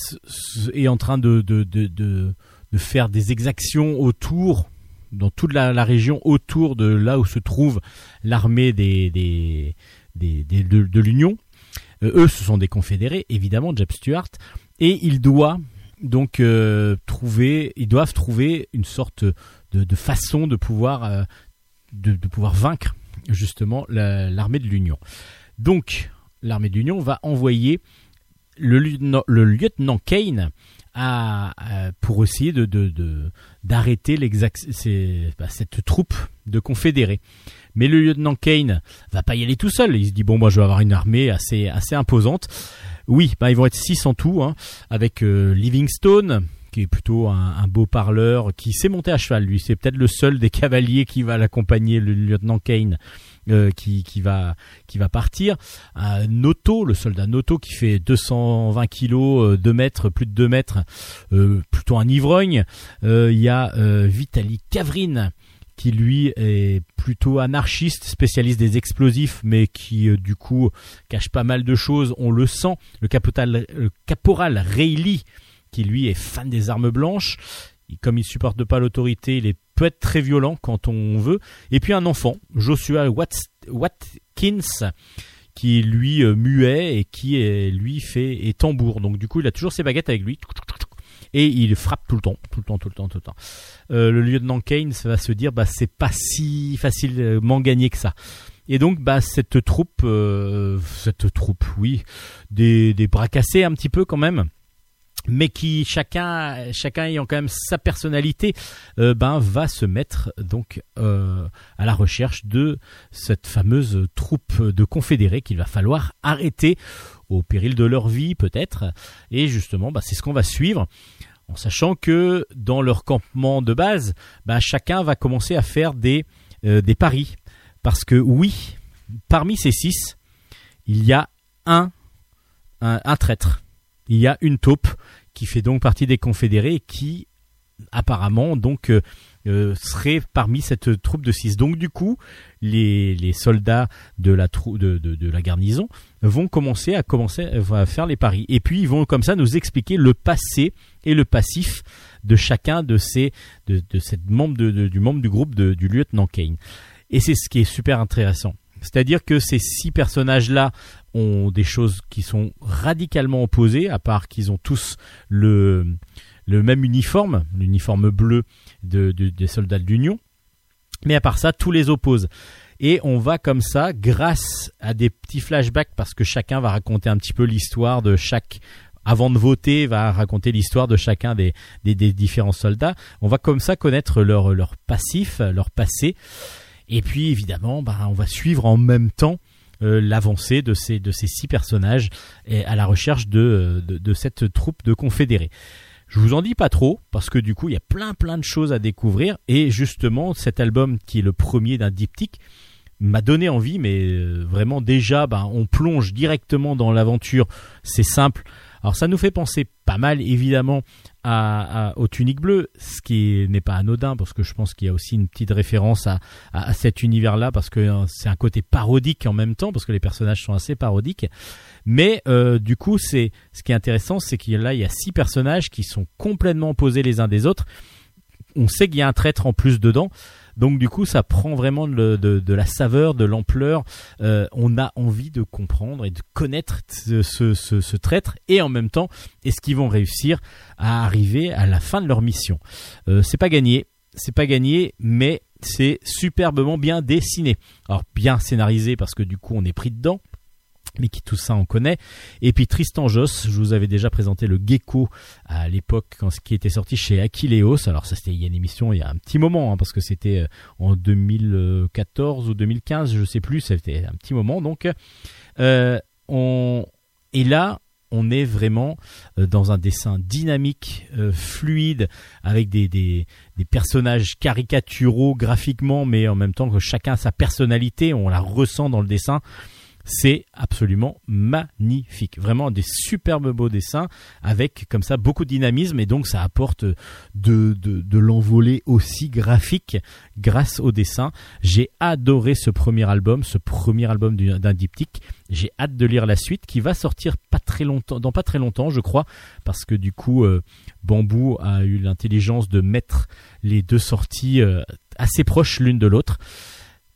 est en train de, de, de, de, faire des exactions autour, dans toute la, région autour de là où se trouve l'armée des, des, des, des, de, de l'Union, euh, eux ce sont des confédérés, évidemment, Jeb Stuart, et il doit donc euh, trouver, ils doivent trouver une sorte de, façon de pouvoir, euh, de, pouvoir vaincre justement l'armée de l'Union. Donc, l'armée de l'Union va envoyer le lieutenant, Kane à, pour essayer de d'arrêter bah, cette troupe de confédérés. Mais le lieutenant Kane va pas y aller tout seul. Il se dit bon moi je vais avoir une armée assez assez imposante. Oui, bah, ils vont être six en tout, hein, avec euh, Livingstone, qui est plutôt un, beau parleur, qui sait monter à cheval. Lui, c'est peut-être le seul des cavaliers qui va l'accompagner, le lieutenant Kane, euh, qui, qui, va, qui va partir. Un Noto, le soldat Noto, qui fait 220 kilos, 2 euh, mètres, plus de 2 mètres, euh, plutôt un ivrogne. Euh, il y a Vitali Kavrin, qui lui est plutôt anarchiste, spécialiste des explosifs, mais qui du coup cache pas mal de choses. On le sent. Le, caporal, le caporal Rayleigh, qui lui est fan des armes blanches. Comme il supporte pas l'autorité, il est, peut être très violent quand on veut. Et puis un enfant, Joshua Watkins, qui est lui euh, muet et qui est, lui fait est tambour. Donc du coup, il a toujours ses baguettes avec lui et il frappe tout le temps, tout le temps, tout le temps, tout le temps. Euh, le lieutenant Kane va se dire, bah c'est pas si facilement gagné que ça. Et donc, bah cette troupe, euh, cette troupe, oui, des, des bras cassés un petit peu quand même mais qui chacun chacun ayant quand même sa personnalité euh, ben va se mettre donc euh, à la recherche de cette fameuse troupe de confédérés qu'il va falloir arrêter au péril de leur vie peut-être. Et justement bah, c'est ce qu'on va suivre en sachant que dans leur campement de base bah, chacun va commencer à faire des euh, des paris. Parce que oui parmi ces six il y a un traître il y a une taupe qui fait donc partie des confédérés qui apparemment donc euh, euh serait parmi cette troupe de 6. Donc du coup, les, les soldats de la, trou de, de, la garnison vont commencer à commencer à faire les paris. Et puis ils vont comme ça nous expliquer le passé et le passif de chacun de ces de, de cette membre de, du membre du groupe du lieutenant Kane. Et c'est ce qui est super intéressant. C'est-à-dire que ces six personnages-là ont des choses qui sont radicalement opposées, à part qu'ils ont tous le, même uniforme, l'uniforme bleu de, de, des soldats de l'Union. Mais à part ça, tous les opposent. Et on va comme ça, grâce à des petits flashbacks, parce que chacun va raconter un petit peu l'histoire de chaque avant de voter, va raconter l'histoire de chacun des, différents soldats. On va comme ça connaître leur, leur passif, leur passé. Et puis évidemment, bah, on va suivre en même temps euh, l'avancée de ces, de ces six personnages à la recherche de, de, de, cette troupe de confédérés. Je vous en dis pas trop parce que du coup il y a plein plein de choses à découvrir. Et justement cet album qui est le premier d'un diptyque m'a donné envie mais euh, vraiment déjà bah, on plonge directement dans l'aventure. C'est simple. Alors ça nous fait penser pas mal évidemment aux tuniques bleues, ce qui n'est pas anodin parce que je pense qu'il y a aussi une petite référence à, à, cet univers-là parce que euh, c'est un côté parodique en même temps parce que les personnages sont assez parodiques. Mais euh, du coup, c'est ce qui est intéressant, c'est qu'il y a là il y a six personnages qui sont complètement opposés les uns des autres. On sait qu'il y a un traître en plus dedans. Donc du coup, ça prend vraiment de, la saveur, de l'ampleur. Euh, on a envie de comprendre et de connaître ce traître et en même temps, est-ce qu'ils vont réussir à arriver à la fin de leur mission? Euh, C'est pas gagné, c'est pas gagné, mais c'est superbement bien dessiné. Alors bien scénarisé parce que du coup on est pris dedans. Mais qui tout ça on connaît. Et puis Tristan Joss, je vous avais déjà présenté le Gecko à l'époque quand ce qui était sorti chez Aquileos. Alors ça c'était il y a une émission il y a un petit moment hein, parce que c'était euh, en 2014 ou 2015, je sais plus, c'était un petit moment. Donc euh, on et là on est vraiment euh, dans un dessin dynamique, fluide, avec des, des personnages caricaturaux graphiquement, mais en même temps que chacun a sa personnalité, on la ressent dans le dessin. C'est absolument magnifique. Vraiment des superbes beaux dessins avec comme ça beaucoup de dynamisme et donc ça apporte de, de, de l'envolée aussi graphique grâce au dessin. J'ai adoré ce premier album, ce premier album du- d'un diptyque. J'ai hâte de lire la suite qui va sortir pas très longtemps, dans pas très longtemps, je crois, parce que du coup, euh, Bambou a eu l'intelligence de mettre les deux sorties euh, assez proches l'une de l'autre.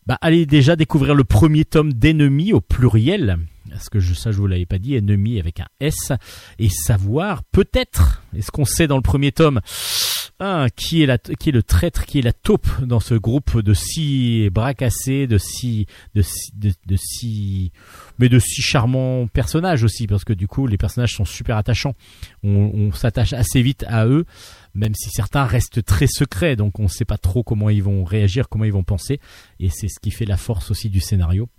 Bah, allez déjà découvrir le premier tome d'Ennemi au pluriel, parce que je, ça je vous l'avais pas dit, Ennemi avec un S, et savoir peut-être, est-ce qu'on sait dans le premier tome, qui est la, qui est le traître, qui est la taupe dans ce groupe de six bras cassés, de six, de six, de, mais de six charmants personnages aussi, parce que du coup les personnages sont super attachants. On s'attache assez vite à eux, même si certains restent très secrets, donc on ne sait pas trop comment ils vont réagir, comment ils vont penser, et c'est ce qui fait la force aussi du scénario.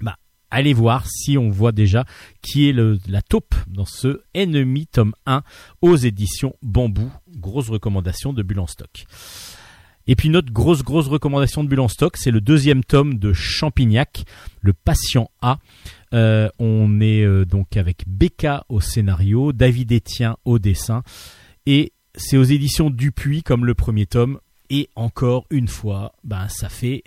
Bah, allez voir si on voit déjà qui est la taupe dans ce Ennemi tome 1 aux éditions Bambou. Grosse recommandation de Bulle en stock. Et puis notre grosse grosse recommandation de Bulle en stock, c'est le deuxième tome de Champignac, le patient A. Euh, on est euh, donc avec Becca au scénario, David Etienne au dessin, et c'est aux éditions Dupuis comme le premier tome. Et encore une fois, ben ça fait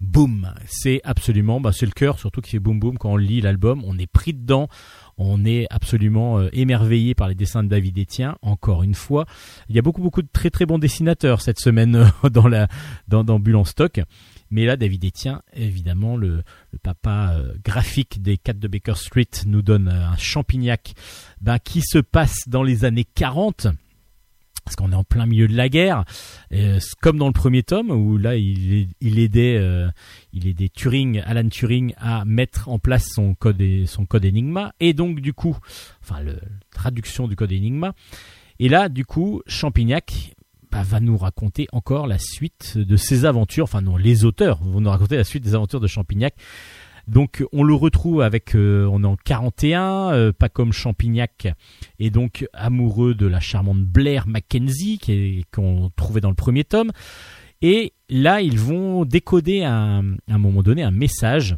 boum. C'est absolument, ben, c'est le cœur surtout qui fait boum boum quand on lit l'album. On est pris dedans, on est absolument euh, émerveillé par les dessins de David Etienne. Encore une fois, il y a beaucoup beaucoup de très très bons dessinateurs cette semaine euh, dans la dans, dans Bulle en stock. Mais là, David Etienne, évidemment, le, le papa euh, graphique des 4 de Baker Street, nous donne un champignac ben, qui se passe dans les années 40 parce qu'on est en plein milieu de la guerre, euh, comme dans le premier tome où là il, aidait, euh, il aidait Turing, Alan Turing à mettre en place son code, son code Enigma et donc du coup, enfin le traduction du code Enigma. Et là du coup, Champignac bah, va nous raconter encore la suite de ses aventures. Enfin non, les auteurs vont nous raconter la suite des aventures de Champignac. Donc on le retrouve avec, euh, on est en 41, euh, pas comme Champignac et donc amoureux de la charmante Blair Mackenzie qu'on trouvait dans le premier tome. Et là, ils vont décoder un- à un moment donné un message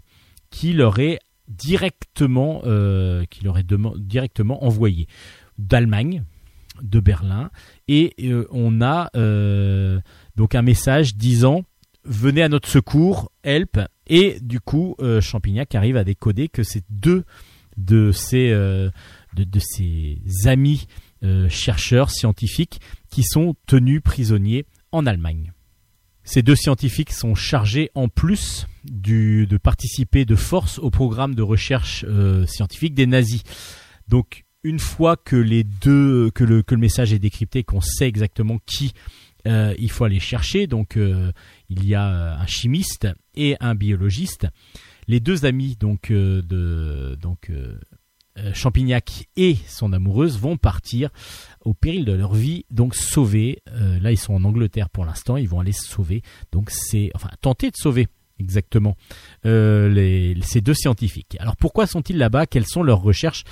qui leur est directement, euh, qui leur est directement envoyé d'Allemagne, de Berlin, et on a donc un message disant venez à notre secours, help, et du coup euh, Champignac arrive à décoder que c'est deux de ces euh, de, de ses amis euh, chercheurs scientifiques qui sont tenus prisonniers en Allemagne. Ces deux scientifiques sont chargés en plus de participer de force au programme de recherche scientifique des nazis. Donc une fois que les deux que le, que le message est décrypté, qu'on sait exactement qui euh, il faut aller chercher, donc euh, il y a euh, un chimiste et un biologiste. Les deux amis donc de Champignac et son amoureuse vont partir au péril de leur vie, donc sauver. là, ils sont en Angleterre pour l'instant, ils vont aller sauver. Donc, c'est enfin tenter de sauver exactement ces deux scientifiques. Alors, pourquoi sont-ils là-bas? Quelles sont leurs recherches?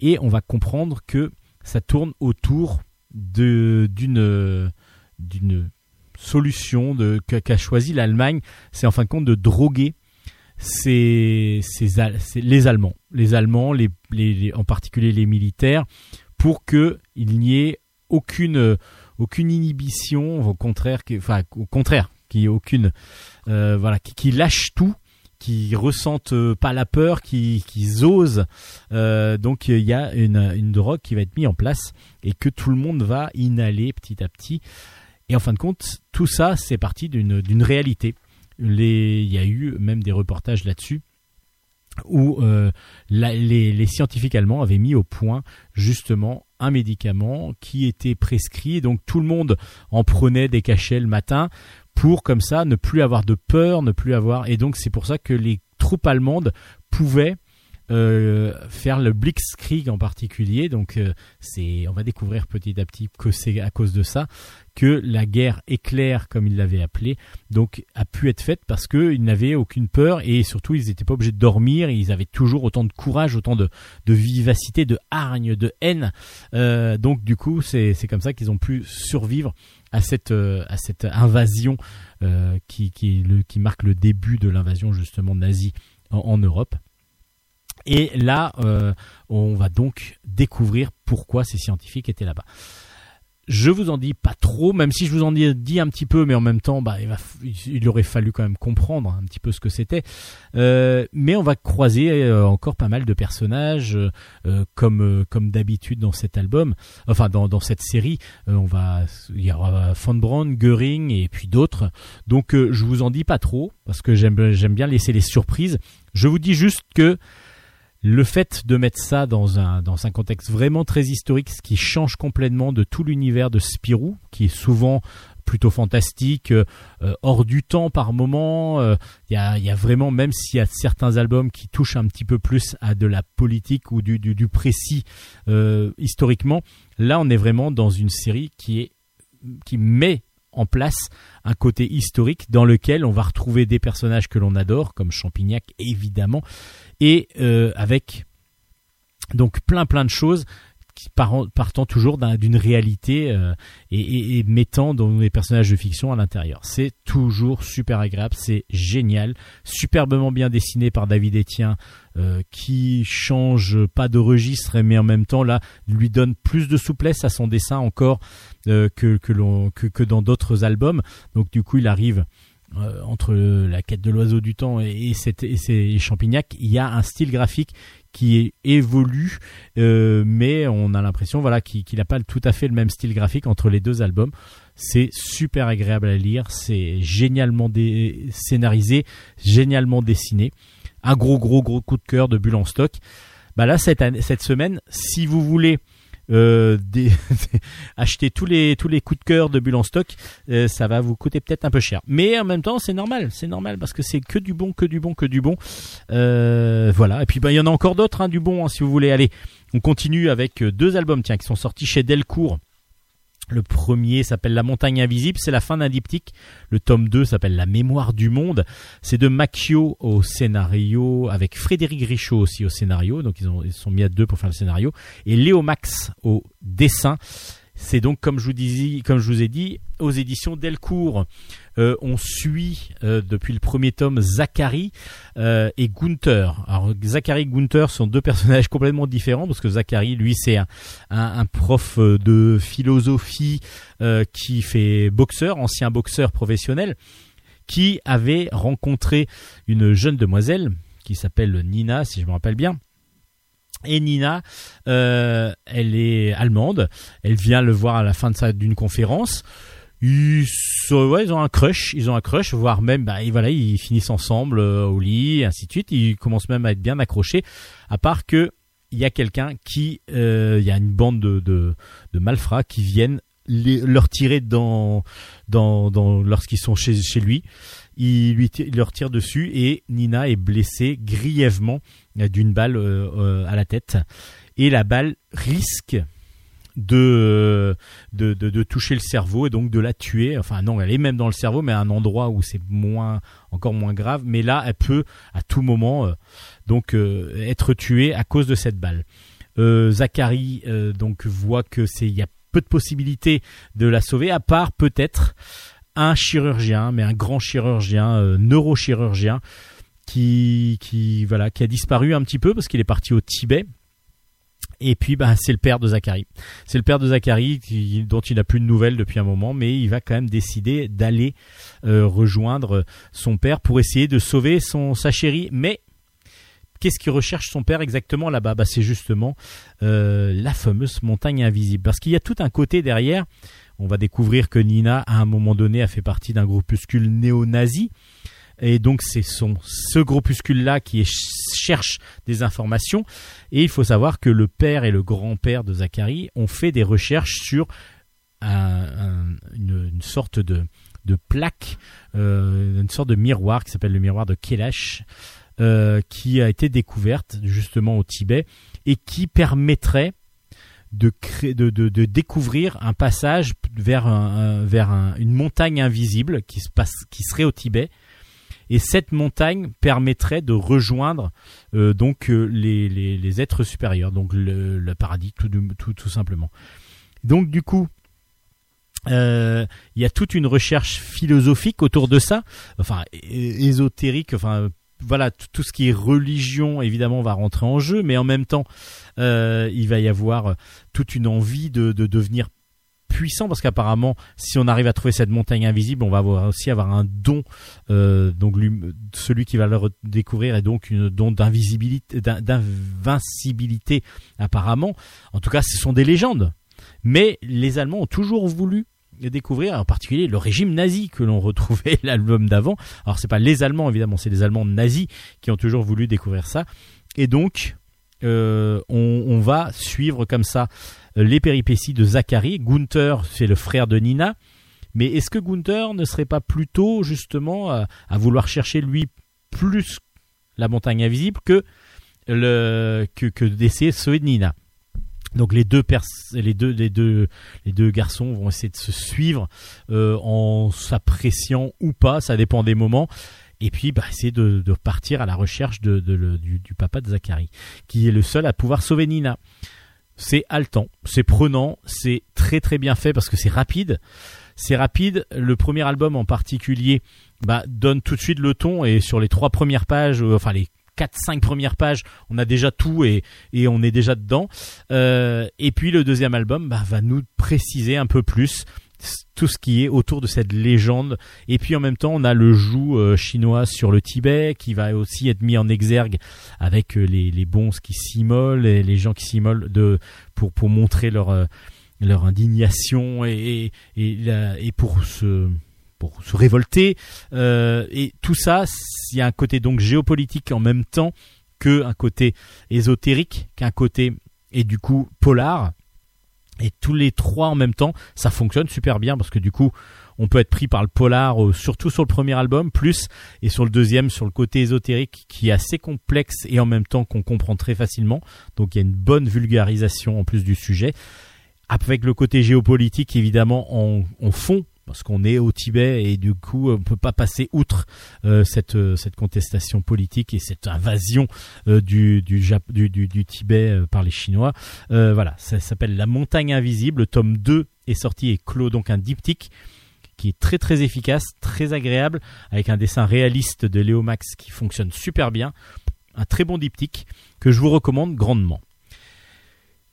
Et on va comprendre que ça tourne autour de d'une d'une solution qu'a choisi l'Allemagne. C'est en fin de compte de droguer les Allemands, les Allemands, en particulier les militaires, pour que il n'y ait aucune inhibition, au contraire, qui- enfin au aucune euh, voilà, qui, lâchent tout, qui ressentent euh, pas la peur, qui qui osent. Euh, donc il y a une drogue qui va être mise en place et que tout le monde va inhaler petit à petit. Et en fin de compte, tout ça, c'est parti d'une réalité. Il y a eu même des reportages là-dessus où euh, les, scientifiques allemands avaient mis au point justement un médicament qui était prescrit. Donc tout le monde en prenait des cachets le matin pour comme ça ne plus avoir de peur, ne plus avoir. Et donc c'est pour ça que les troupes allemandes pouvaient euh, faire le Blitzkrieg en particulier. Donc euh, c'est, on va découvrir petit à petit que c'est à cause de ça que la guerre éclair, comme ils l'avaient appelé, donc a pu être faite parce qu'ils n'avaient aucune peur et surtout ils n'étaient pas obligés de dormir. Ils avaient toujours autant de courage, autant de, vivacité, de hargne, de haine. Euh, donc du coup c'est comme ça qu'ils ont pu survivre à cette euh, invasion euh, qui marque le début de l'invasion justement nazie en, Europe. Et là, on va donc découvrir pourquoi ces scientifiques étaient là-bas. Je vous en dis pas trop, même si je vous en ai dit un petit peu, mais en même temps, bah, il, aurait fallu quand même comprendre un petit peu ce que c'était. Euh, mais on va croiser euh, encore pas mal de personnages, euh, comme euh, comme d'habitude dans cet album, enfin dans, dans cette série. Euh, on va, il y aura Von Braun, Göring et puis d'autres. Donc je vous en dis pas trop parce que j'aime j'aime bien laisser les surprises. Je vous dis juste que le fait de mettre ça dans un, dans un contexte vraiment très historique, ce qui change complètement de tout l'univers de Spirou, qui est souvent plutôt fantastique, euh, hors du temps par moment. euh, Il y, a, vraiment, même s'il y a certains albums qui touchent un petit peu plus à de la politique ou du, du, du précis euh, historiquement, là on est vraiment dans une série qui est qui met place un côté historique dans lequel on va retrouver des personnages que l'on adore, comme Champignac évidemment, et euh, avec donc plein plein de choses partant toujours d'un- d'une réalité euh, et, et- et mettant dans les personnages de fiction à l'intérieur. C'est toujours super agréable, c'est génial, superbement bien dessiné par David Etienne, euh, qui change pas de registre, mais en même temps là lui donne plus de souplesse à son dessin encore euh, que que, dans d'autres albums. Donc du coup il arrive entre la quête de l'oiseau du temps et, ces- Champignac, il y a un style graphique qui évolue, euh, mais on a l'impression voilà qu'il n'a pas tout à fait le même style graphique entre les deux albums. C'est super agréable à lire, c'est génialement scénarisé, génialement dessiné. Un gros gros gros coup de cœur de Bulle en stock. Bah là cette année, cette semaine, si vous voulez euh, des- acheter tous les tous les coups de cœur de Bulle en stock, euh, ça va vous coûter peut-être un peu cher. Mais en même temps, c'est normal, c'est normal parce que c'est que du bon, que du bon, que du bon. Euh, voilà. Et puis bah il y en a encore d'autres, hein, du bon, hein, si vous voulez. Allez, on continue avec euh, deux albums, tiens, qui sont sortis chez Delcourt. Le premier s'appelle La montagne invisible, c'est la fin d'un diptyque. Le tome 2 s'appelle La mémoire du monde. C'est de Macchio au scénario, avec Frédéric Richaud aussi au scénario. Donc ils, ils sont mis à deux pour faire le scénario. Et Léo Max au dessin. C'est donc, comme je vous disais, comme je vous ai dit, aux éditions Delcourt. Euh, on suit euh, depuis le premier tome Zachary euh, et Gunther. Alors Zachary et Gunther sont deux personnages complètement différents parce que Zachary, lui, c'est un, un, prof euh, de philosophie qui fait boxeur, ancien boxeur professionnel, qui avait rencontré une jeune demoiselle qui s'appelle Nina, si je me rappelle bien. Et Nina, euh, elle est allemande. Elle vient le voir à la fin de d'une conférence. Ils, ont un crush, ils ont un crush, voire même, bah, et voilà, ils finissent ensemble euh, au lit, et ainsi de suite. Ils commencent même à être bien accrochés. À part que il y a quelqu'un qui, euh, il y a une bande de, de, malfrats qui viennent leur tirer dans, dans, dans lorsqu'ils sont chez, chez lui. Il lui leur tire dessus et Nina est blessée grièvement euh, d'une balle euh, euh, à la tête. Et la balle risque de, toucher le cerveau et donc de la tuer. Enfin non, elle est même dans le cerveau, mais à un endroit où c'est moins, encore moins grave. Mais là, elle peut à tout moment donc être tuée à cause de cette balle. Zachary donc voit que c'est il y a peu de possibilités de la sauver, à part peut-être un chirurgien, mais un grand chirurgien, euh, neurochirurgien, qui, a disparu un petit peu parce qu'il est parti au Tibet. Et puis, bah, c'est le père de Zachary. C'est le père de Zachary qui- dont il n'a plus de nouvelles depuis un moment, mais il va quand même décider d'aller euh, rejoindre son père pour essayer de sauver son sa chérie. Mais qu'est-ce qu'il recherche son père exactement là-bas? Bah, C'est justement euh, la fameuse montagne invisible. Parce qu'il y a tout un côté derrière. On va découvrir que Nina, à un moment donné, a fait partie d'un groupuscule néo-nazi. Et donc c'est son ce groupuscule-là qui cherche des informations. Et il faut savoir que le père et le grand-père de Zachary ont fait des recherches sur un- un- une, sorte de, de plaque, euh, une sorte de miroir qui s'appelle le miroir de Kailash, euh, qui a été découverte justement au Tibet et qui permettrait de, créer, de, de, de découvrir un passage vers, un, vers un- une montagne invisible qui, se passe, qui serait au Tibet. Et cette montagne permettrait de rejoindre euh, donc euh, les, les, les êtres supérieurs, donc le, le paradis tout, tout, tout simplement. Donc du coup, euh, il y a toute une recherche philosophique autour de ça, enfin ésotérique, enfin voilà tout ce qui est religion évidemment va rentrer en jeu, mais en même temps euh, il va y avoir toute une envie de, de devenir puissant parce qu'apparemment si on arrive à trouver cette montagne invisible on va aussi avoir un don euh, donc lui- celui qui va le découvrir est donc une don d'invisibilité d'in- d'invincibilité apparemment. En tout cas ce sont des légendes. Mais les Allemands ont toujours voulu découvrir en particulier le régime nazi que l'on retrouvait l'album d'avant alors c'est pas les Allemands évidemment c'est les Allemands nazis qui ont toujours voulu découvrir ça et donc euh, on, va suivre comme ça euh, les péripéties de Zachary. Gunther, c'est le frère de Nina. Mais est-ce que Gunther ne serait pas plutôt justement à, à vouloir chercher lui plus la montagne invisible que le que, que d'essayer de sauver Nina? Donc les deux, garçons vont essayer de se suivre euh, en s'appréciant ou pas, ça dépend des moments. Et puis bah, essayer de, partir à la recherche du papa de Zachary, qui est le seul à pouvoir sauver Nina c'est haletant, c'est prenant, c'est très très bien fait parce que c'est rapide. C'est rapide. Le premier album en particulier bah, donne tout de suite le ton et sur les trois premières pages, euh, enfin les quatre cinq premières pages, on a déjà tout et, et on est déjà dedans. Euh, et puis le deuxième album bah, va nous préciser un peu plus tout ce qui est autour de cette légende et puis en même temps on a le joug euh, chinois sur le Tibet qui va aussi être mis en exergue avec euh, les, les bons qui s'immolent et les gens qui s'immolent de pour pour montrer leur leur indignation et et pour se pour se révolter. Euh, et tout ça il y a un côté donc géopolitique en même temps que un côté ésotérique qu'un côté et du coup polar. Et tous les trois en même temps ça fonctionne super bien parce que du coup on peut être pris par le polar euh, surtout sur le premier album plus et sur le deuxième sur le côté ésotérique qui est assez complexe et en même temps qu'on comprend très facilement. Donc il y a une bonne vulgarisation en plus du sujet. Avec le côté géopolitique évidemment en, en fond parce qu'on est au Tibet et du coup on peut pas passer outre euh, cette euh, cette contestation politique et cette invasion euh, du Tibet par les Chinois. Voilà ça s'appelle La Montagne Invisible. Le tome 2 est sorti et clos donc un diptyque qui est très très efficace très agréable avec un dessin réaliste de Léo Max qui fonctionne super bien. Un très bon diptyque que je vous recommande grandement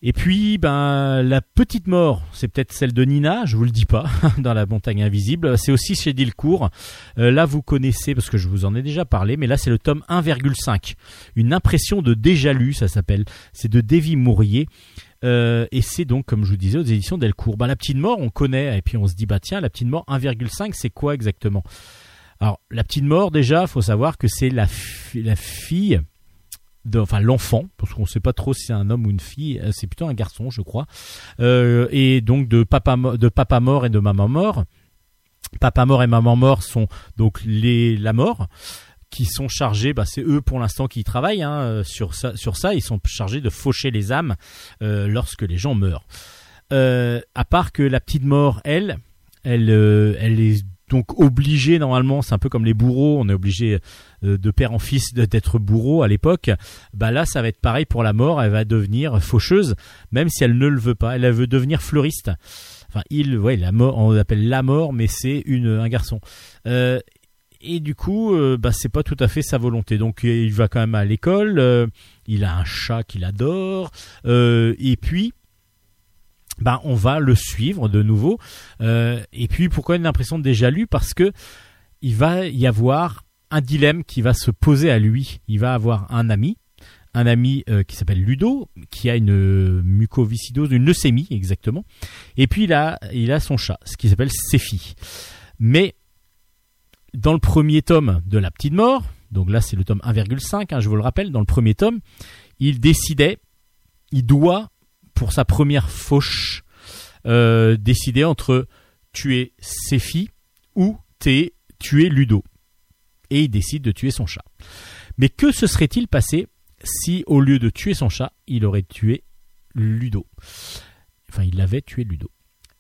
et puis, ben, la petite mort, c'est peut-être celle de Nina, je vous le dis pas, dans la montagne invisible. C'est aussi chez Delcourt. Euh, là, vous connaissez, parce que je vous en ai déjà parlé, mais là, c'est le tome 1,5. Une impression de déjà lu, ça s'appelle. C'est de Davy Mourier. Euh, et c'est donc, comme je vous disais, aux éditions Delcourt. Ben, la petite mort, on connaît, et puis on se dit, bah tiens, la petite mort 1,5, c'est quoi exactement? Alors, la petite mort, déjà, faut savoir que c'est la, la fille enfin l'enfant, parce qu'on ne sait pas trop si c'est un homme ou une fille, euh, c'est plutôt un garçon, je crois, Euh, et donc de papa, mort et de maman mort. Papa mort et maman mort sont donc les la mort qui sont chargés, bah, c'est eux pour l'instant qui travaillent hein, euh, sur ça, sur ça, ils sont chargés de faucher les âmes lorsque les gens meurent. À part que la petite mort, elle, elle, elle est donc obligée normalement, c'est un peu comme les bourreaux, on est obligé euh, de père en fils d'être bourreau à l'époque. Bah là, ça va être pareil pour la mort, elle va devenir faucheuse, même si elle ne le veut pas. Elle veut devenir fleuriste. Enfin, il, ouais, la mort, on l'appelle la mort, mais c'est un garçon. Euh, et du coup, euh, bah, c'est pas tout à fait sa volonté. Donc, il va quand même à l'école. il a un chat qu'il adore. et puis, bah, on va le suivre de nouveau. Euh, et puis, pourquoi une impression déjà lu? Parce que il va y avoir un dilemme qui va se poser à lui. Il va avoir un ami, un ami euh, qui s'appelle Ludo, qui a une mucoviscidose, une leucémie exactement. Et puis il a, il a son chat, ce qui s'appelle Sefi. Mais dans le premier tome de La Petite Mort, donc là c'est le tome 1,5, hein, je vous le rappelle, dans le premier tome, il décidait, il doit, pour sa première fauche, euh, décider entre tuer Sefi ou tuer Ludo. Et il décide de tuer son chat. Mais que se serait-il passé si, au lieu de tuer son chat, il aurait tué Ludo? Enfin, il avait tué Ludo.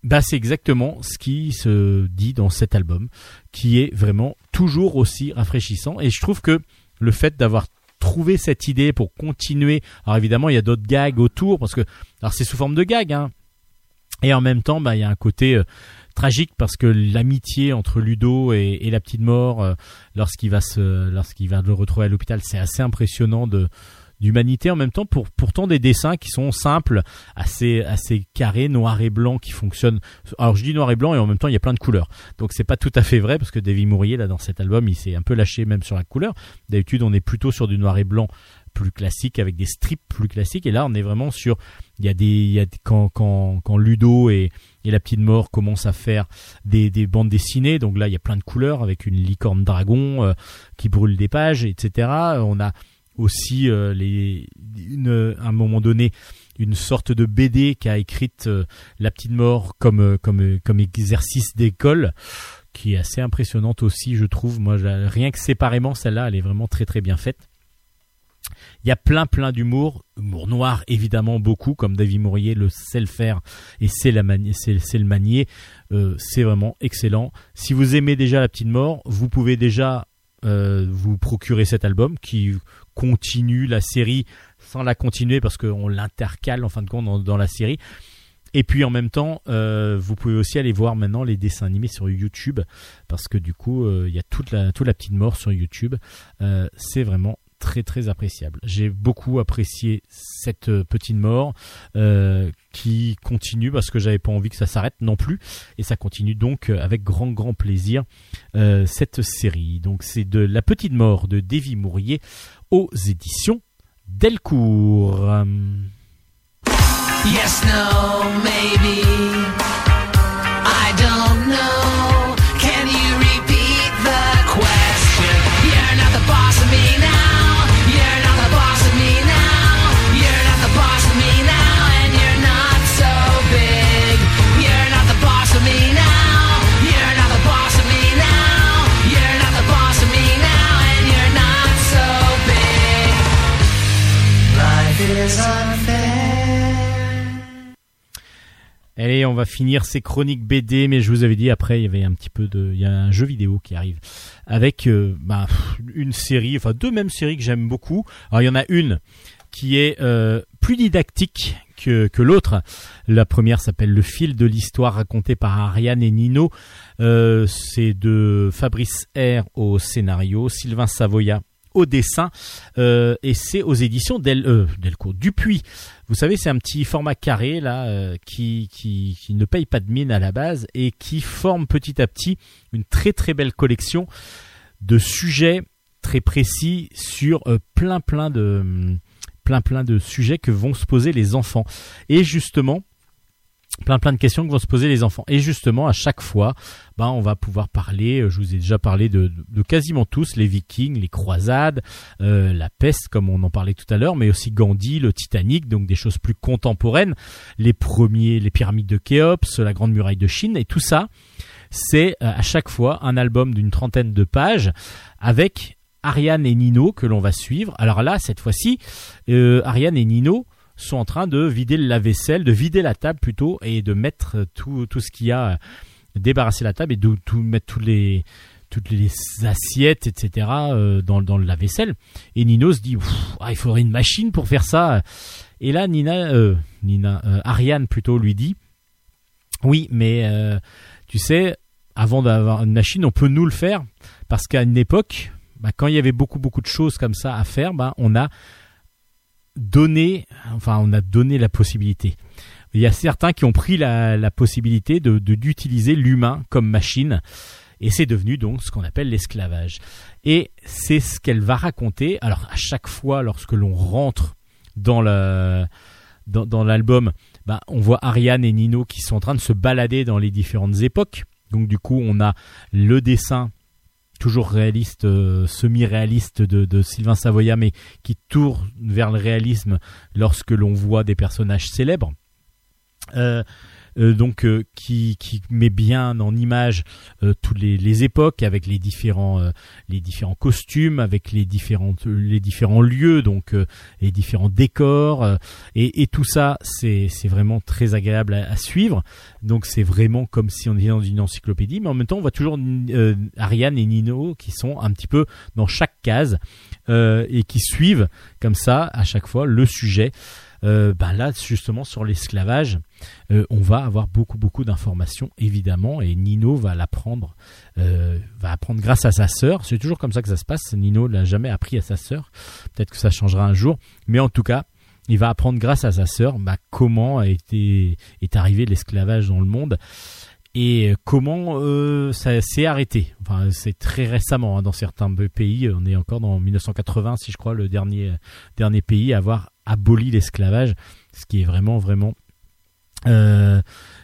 Bah, c'est exactement ce qui se dit dans cet album, qui est vraiment toujours aussi rafraîchissant. Et je trouve que le fait d'avoir trouvé cette idée pour continuer, alors évidemment, il y a d'autres gags autour, parce que, alors c'est sous forme de gag, hein, et en même temps, bah, il y a un côté euh, tragique parce que l'amitié entre Ludo et, la petite mort, euh, lorsqu'il va se, lorsqu'il va le retrouver à l'hôpital, c'est assez impressionnant de d'humanité en même temps pour pourtant des dessins qui sont simples assez assez carrés noir et blanc qui fonctionnent. Alors je dis noir et blanc et en même temps il y a plein de couleurs. Donc c'est pas tout à fait vrai parce que David Mourier là dans cet album il s'est un peu lâché même sur la couleur. D'habitude on est plutôt sur du noir et blanc plus classique avec des strips plus classiques. Et là on est vraiment sur il y a des il y a quand quand quand Ludo et et la petite mort commencent à faire des, des bandes dessinées. Donc là il y a plein de couleurs avec une licorne dragon euh, qui brûle des pages etc on a aussi euh, une, à un moment donné une sorte de BD qu'a écrite euh, la petite mort comme euh, comme comme exercice d'école qui est assez impressionnante aussi je trouve moi rien que séparément celle-là elle est vraiment très très bien faite il y a plein plein d'humour, humour noir évidemment beaucoup, comme David Mourier le sait le faire et c'est le manier. C'est vraiment excellent. Si vous aimez déjà La Petite Mort, vous pouvez déjà vous procurer cet album qui continue la série sans la continuer parce qu'on l'intercale en fin de compte dans, la série. Et puis en même temps, euh, vous pouvez aussi aller voir maintenant les dessins animés sur YouTube parce que du coup, euh, il y a toute la toute la petite mort sur YouTube. Euh, c'est vraiment très très appréciable. J'ai beaucoup apprécié cette petite mort qui continue parce que j'avais pas envie que ça s'arrête non plus et ça continue donc avec grand grand plaisir cette série. Donc c'est de la petite mort de Davy Mourier aux éditions Delcourt. Yes, no, maybe. I don't know. Allez, on va finir ces chroniques BD, mais je vous avais dit après, il y avait un petit peu de, il y a un jeu vidéo qui arrive avec euh, bah, une série, enfin deux mêmes séries que j'aime beaucoup. Alors il y en a une qui est euh, plus didactique que, l'autre. La première s'appelle Le fil de l'histoire raconté par Ariane et Nino. Euh, C'est de Fabrice R au scénario, Sylvain Savoya au dessin, euh, et c'est aux éditions Del, euh, Delcourt Dupuis. Vous savez, c'est un petit format carré là euh, qui, qui, qui ne paye pas de mine à la base et qui forme petit à petit une très très belle collection de sujets très précis sur plein plein de plein plein de sujets que vont se poser les enfants. Et justement, plein plein de questions que vont se poser les enfants. Et justement, à chaque fois, ben, on va pouvoir parler, euh, je vous ai déjà parlé de, de quasiment tous, les vikings, les croisades, euh, la peste, comme on en parlait tout à l'heure, mais aussi Gandhi, le Titanic, donc des choses plus contemporaines, les premiers, les pyramides de Khéops, la grande muraille de Chine, et tout ça, c'est euh, à chaque fois un album d'une trentaine de pages avec Ariane et Nino que l'on va suivre. Alors là, cette fois-ci, Ariane et Nino sont en train de vider le lave-vaisselle, de vider la table plutôt, et de mettre tout, tout ce qu'il y a, euh, débarrasser la table et de mettre tous les toutes les assiettes, etc. euh, dans, dans le lave-vaisselle. Et Nino se dit, ah, il faudrait une machine pour faire ça. Et là, Nina, euh, Nina, Ariane plutôt lui dit, oui, mais tu sais, avant d'avoir une machine, on peut nous le faire parce qu'à une époque, bah, quand il y avait beaucoup beaucoup de choses comme ça à faire, bah, on a donné, enfin, on a donné la possibilité. Il y a certains qui ont pris la, possibilité de d'utiliser l'humain comme machine. et c'est devenu donc ce qu'on appelle l'esclavage. Et c'est ce qu'elle va raconter. Alors à chaque fois, lorsque l'on rentre dans, dans l'album, bah, on voit Ariane et Nino qui sont en train de se balader dans les différentes époques. Donc du coup, on a le dessin toujours réaliste, euh, semi-réaliste de, Sylvain Savoya, mais qui tourne vers le réalisme lorsque l'on voit des personnages célèbres. Euh, donc euh, qui, met bien en image euh, toutes les, époques avec les différents euh, les différents costumes avec les différentes les différents lieux donc euh, les différents décors euh, et, tout ça c'est c'est vraiment très agréable à, suivre. Donc c'est vraiment comme si on était dans une encyclopédie mais en même temps on voit toujours euh, Ariane et Nino qui sont un petit peu dans chaque case euh, et qui suivent comme ça à chaque fois le sujet. Euh, ben là justement sur l'esclavage euh, on va avoir beaucoup beaucoup d'informations évidemment et Nino va l'apprendre euh, va apprendre grâce à sa sœur c'est toujours comme ça que ça se passe Nino l'a jamais appris à sa sœur peut-être que ça changera un jour mais en tout cas il va apprendre grâce à sa sœur bah, comment a été est arrivé l'esclavage dans le monde et comment euh, ça s'est arrêté. Enfin, c'est très récemment hein, dans certains pays. On est encore dans 1980, si je crois, le dernier dernier pays à avoir aboli l'esclavage, ce qui est vraiment vraiment euh,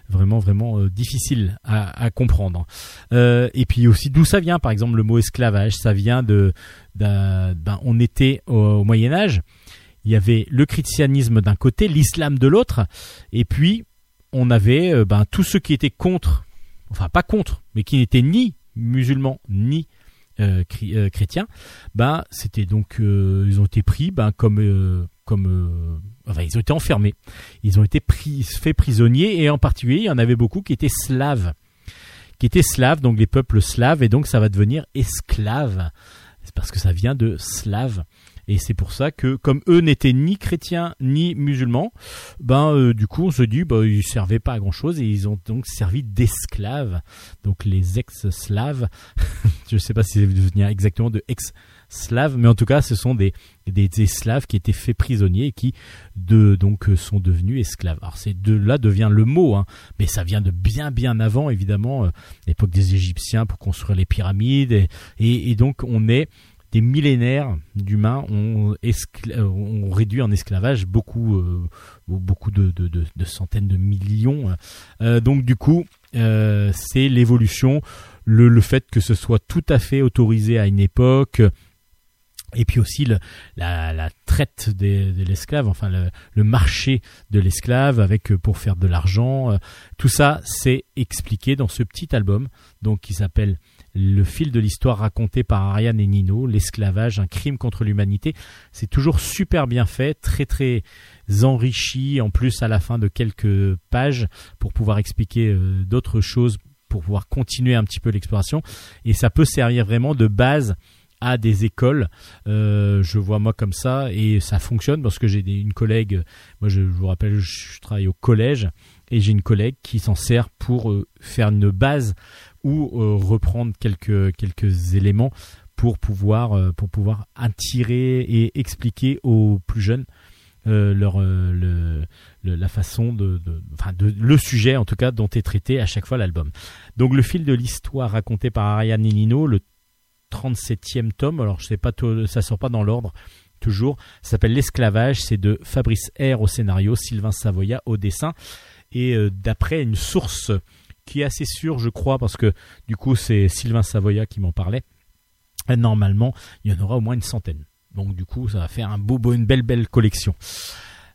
vraiment vraiment euh, difficile à, à comprendre. Euh, et puis aussi d'où ça vient, par exemple le mot esclavage, ça vient de, d'un- on était au, au Moyen Âge, il y avait le christianisme d'un côté, l'islam de l'autre, et puis on avait euh, ben, tous ceux qui étaient contre, enfin pas contre, mais qui n'étaient ni musulmans ni euh, chrétiens, ben c'était donc ils ont été pris ben comme comme enfin ils ont été enfermés, ils ont été pris faits prisonniers et en particulier il y en avait beaucoup qui étaient slaves, qui étaient slaves donc les peuples slaves et donc ça va devenir esclaves, c'est parce que ça vient de slave. Et c'est pour ça que, comme eux n'étaient ni chrétiens ni musulmans, ben euh, du coup on se dit bah ils servaient pas à grand chose et ils ont donc servi d'esclaves. Donc les ex-slaves, je sais pas si ça veut venir exactement de ex-slaves, mais en tout cas ce sont des, des, des slaves qui étaient faits prisonniers et qui de, donc euh, sont devenus esclaves. Alors c'est de là devient le mot, hein, mais ça vient de bien bien avant évidemment, euh, l'époque des Égyptiens pour construire les pyramides et, donc on est des millénaires d'humains ont, euh, ont réduit en esclavage beaucoup, beaucoup de, de- centaines de millions. Donc du coup, c'est l'évolution, le, le fait que ce soit tout à fait autorisé à une époque. Et puis aussi la, traite de l'esclave, enfin le, le marché de l'esclave avec euh, pour faire de l'argent. euh, tout ça, c'est expliqué dans ce petit album, donc qui s'appelle le fil de l'histoire raconté par Ariane et Nino, l'esclavage, un crime contre l'humanité. C'est toujours super bien fait, très très enrichi, en plus à la fin de quelques pages pour pouvoir expliquer euh, d'autres choses, pour pouvoir continuer un petit peu l'exploration. Et ça peut servir vraiment de base à des écoles. Euh, je vois moi comme ça et ça fonctionne parce que j'ai une collègue, moi je, vous rappelle, je, travaille au collège et j'ai une collègue qui s'en sert pour euh, faire une base ou euh, reprendre quelques quelques éléments pour pouvoir pour pouvoir attirer et expliquer aux plus jeunes leur le, la façon de, de le sujet en tout cas dont est traité à chaque fois l'album. Donc le fil de l'histoire raconté par Ariane Nino, le 37e tome, alors je sais pas ça sort pas dans l'ordre toujours, ça s'appelle l'esclavage, c'est de Fabrice R au scénario, Sylvain Savoya au dessin et euh, d'après une source qui est assez sûre, je crois, parce que du coup c'est Sylvain Savoya qui m'en parlait. Et normalement, il y en aura au moins une centaine. Donc du coup, ça va faire un beau, beau une belle, belle collection.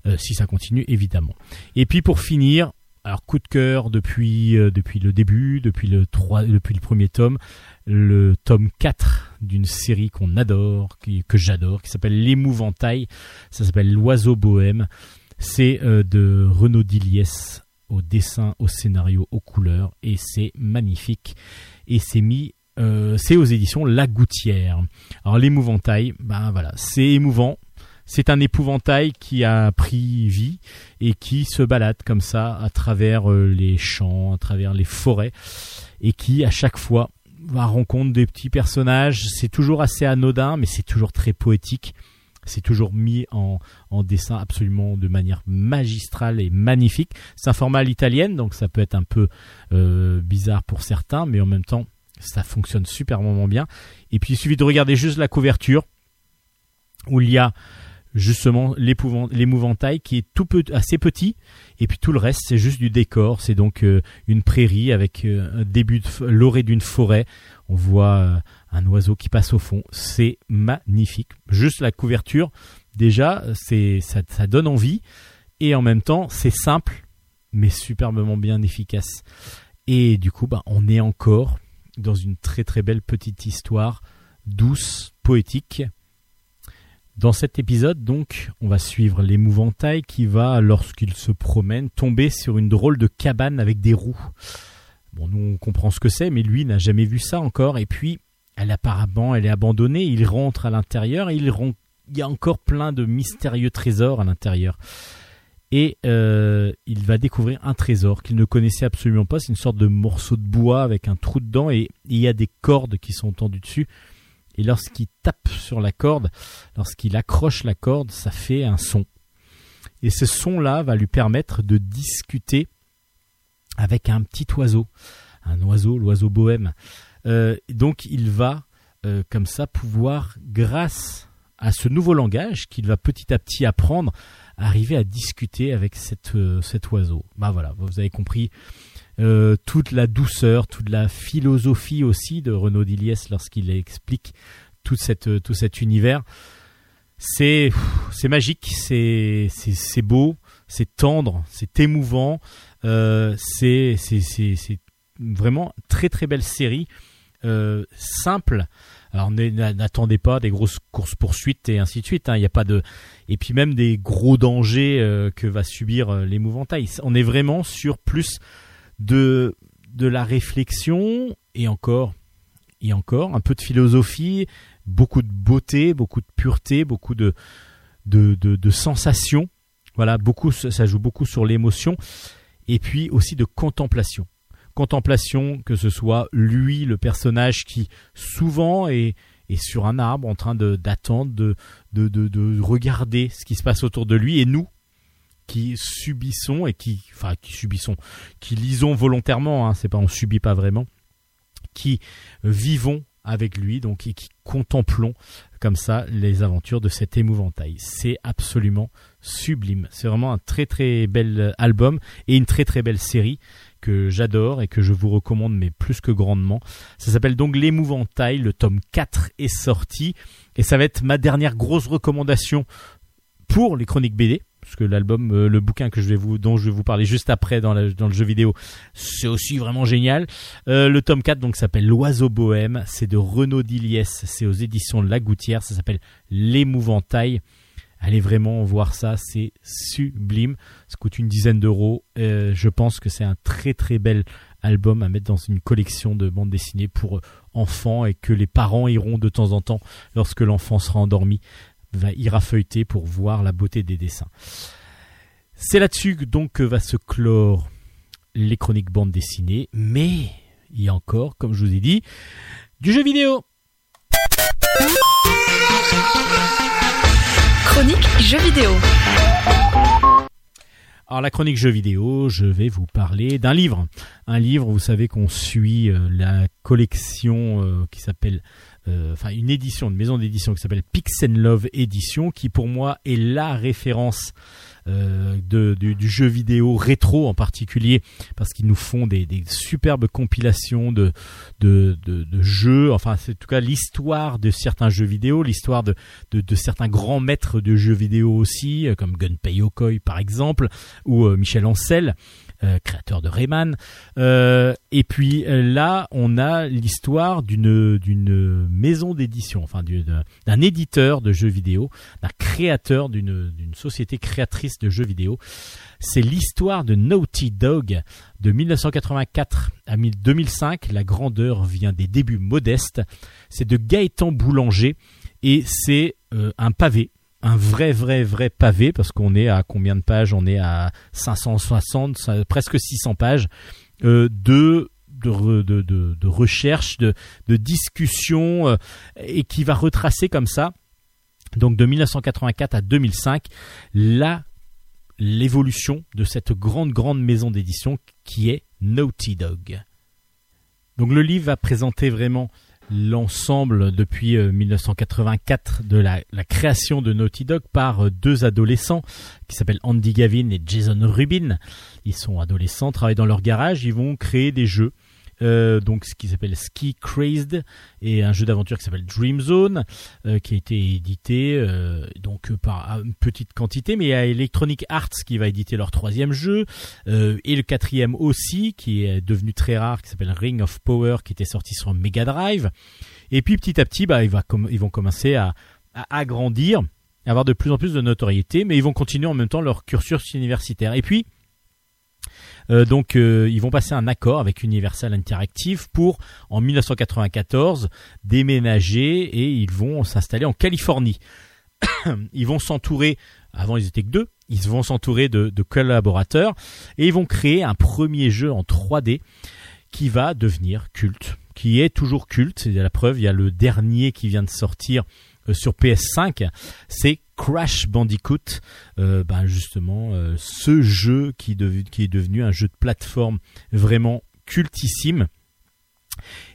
Euh, si ça continue, évidemment. Et puis pour finir, alors coup de cœur depuis, euh, depuis le début, depuis le, 3, depuis le premier tome, le tome 4 d'une série qu'on adore, qui, que j'adore, qui s'appelle L'émouvantail. Ça s'appelle L'oiseau bohème. C'est euh, de Renaud Diliès au dessin, au scénario, aux couleurs, et c'est magnifique. Et c'est mis, euh, c'est aux éditions La Gouttière. Alors l'épouvantail, ben voilà, c'est émouvant. C'est un épouvantail qui a pris vie et qui se balade comme ça à travers euh, les champs, à travers les forêts, et qui à chaque fois va rencontre des petits personnages. C'est toujours assez anodin, mais c'est toujours très poétique. C'est toujours mis en, en dessin absolument de manière magistrale et magnifique. C'est un format à l'italienne, donc ça peut être un peu euh, bizarre pour certains, mais en même temps, Ça fonctionne superment bien. Et puis il suffit de regarder juste la couverture où il y a justement l'épouvant- l'épouvantail qui est tout peu, assez petit. Et puis tout le reste c'est juste du décor. C'est donc euh, une prairie avec euh, un début de l'orée d'une forêt. On voit euh, un oiseau qui passe au fond. C'est magnifique. Juste la couverture déjà c'est ça, ça donne envie. Et en même temps c'est simple mais superbement bien efficace. Et du coup bah, on est encore dans une très très belle petite histoire douce poétique dans cet épisode, donc, on va suivre l'épouvantail qui va, lorsqu'il se promène, tomber sur une drôle de cabane avec des roues. Bon, nous, on comprend ce que c'est, mais lui n'a jamais vu ça encore. Et puis, elle apparemment, elle est abandonnée. Il rentre à l'intérieur et il y a encore plein de mystérieux trésors à l'intérieur. Et euh, il va découvrir un trésor qu'il ne connaissait absolument pas. C'est une sorte de morceau de bois avec un trou dedans et il y a des cordes qui sont tendues dessus. Et lorsqu'il tape sur la corde, lorsqu'il accroche la corde, ça fait un son. Et ce son-là va lui permettre de discuter avec un petit oiseau, un oiseau, l'oiseau bohème. Euh, donc il va, euh, comme ça, pouvoir, grâce à ce nouveau langage qu'il va petit à petit apprendre, arriver à discuter avec euh, cet oiseau. Bah voilà, vous avez compris euh, toute la douceur, toute la philosophie aussi de Renaud Diliès lorsqu'il explique tout, tout cet univers. C'est magique, c'est beau, c'est tendre, c'est émouvant, euh, c'est vraiment très très belle série, euh, simple. Alors n'attendez pas des grosses courses poursuites et ainsi de suite. hein, Il n'y a pas de et puis même des gros dangers euh, que va subir euh. On est vraiment sur plus de de la réflexion et encore et encore un peu de philosophie, beaucoup de beauté, beaucoup de pureté, beaucoup de de, de, sensations. Voilà, beaucoup ça joue beaucoup sur l'émotion et puis aussi de contemplation. Contemplation, que ce soit lui, le personnage qui souvent est, est sur un arbre en train d'attendre, de, de, de, de regarder ce qui se passe autour de lui, et nous qui subissons et qui, enfin, qui subissons, qui lisons volontairement, hein, c'est pas on subit pas vraiment, qui vivons avec lui, donc et qui contemplons comme ça les aventures de cet émouvantail. C'est absolument sublime. C'est vraiment un très très bel album et une très très belle série que j'adore et que je vous recommande mais plus que grandement. Ça s'appelle donc L'émouvantail, le tome 4 est sorti et ça va être ma dernière grosse recommandation pour les chroniques BD parce que l'album, euh, le bouquin que je vais vous, dont je vais vous parler juste après dans, le jeu vidéo, c'est aussi vraiment génial. Euh, le tome 4 donc s'appelle L'oiseau bohème, c'est de Renaud Diliès, c'est aux éditions La Gouttière, ça s'appelle L'émouvantail. Allez vraiment voir ça, c'est sublime. Ça coûte une dizaine d'euros. Euh, je pense que c'est un très très bel album à mettre dans une collection de bandes dessinées pour enfants et que les parents iront de temps en temps lorsque l'enfant sera endormi va ira feuilleter pour voir la beauté des dessins. C'est là-dessus que donc que va se clore les chroniques bandes dessinées, mais il y a encore, comme je vous ai dit, du jeu vidéo. Chronique jeux vidéo. Alors la chronique jeux vidéo, je vais vous parler d'un livre. Un livre, vous savez qu'on suit euh, la collection euh, qui s'appelle, enfin une édition, une maison d'édition qui s'appelle Pix Love Édition, qui pour moi est la référence euh, du, du jeu vidéo rétro en particulier, parce qu'ils nous font des, des superbes compilations de, de, de, de jeux, enfin c'est en tout cas l'histoire de certains jeux vidéo, l'histoire de, de, certains grands maîtres de jeux vidéo aussi, euh, comme Gunpei Yokoi par exemple, ou euh, Michel Ancel, euh, créateur de Rayman. Euh, et puis euh, là, on a l'histoire d'une maison d'édition, enfin d'un éditeur de jeux vidéo, d'un créateur d'une d'une société créatrice de jeux vidéo. C'est l'histoire de Naughty Dog de 1984 à 2005. La grandeur vient des débuts modestes. C'est de Gaëtan Boulanger et c'est euh, un pavé un vrai vrai vrai pavé parce qu'on est à combien de pages? On est à 560, ça- presque 600 pages euh, de de, de, recherche, de, de discussion euh, et qui va retracer comme ça, donc de 1984 à 2005, la l'évolution de cette grande grande maison d'édition qui est Naughty Dog. Donc le livre va présenter vraiment l'ensemble depuis euh, 1984 de la, la création de Naughty Dog par euh, deux adolescents qui s'appellent Andy Gavin et Jason Rubin. Ils sont adolescents, travaillent dans leur garage, ils vont créer des jeux. Euh, donc ce qui s'appelle Ski Crazed et un jeu d'aventure qui s'appelle Dream Zone euh, qui a été édité euh, donc par une petite quantité mais il y a Electronic Arts qui va éditer leur troisième jeu. Euh, et le quatrième aussi qui est devenu très rare qui s'appelle Ring of Power qui était sorti sur Mega Drive. Et puis petit à petit bah ils vont commencer à, à agrandir avoir de plus en plus de notoriété mais ils vont continuer en même temps leur cursus universitaire. Et puis donc euh, ils vont passer un accord avec Universal Interactive pour en 1994 déménager et ils vont s'installer en Californie. ils vont s'entourer, avant ils étaient que deux, ils vont s'entourer de, de collaborateurs et ils vont créer un premier jeu en 3D qui va devenir culte, qui est toujours culte. C'est la preuve, il y a le dernier qui vient de sortir euh, sur PS5, c'est Crash Bandicoot, euh, ben justement euh, ce jeu qui, est devenu un jeu de plateforme vraiment cultissime.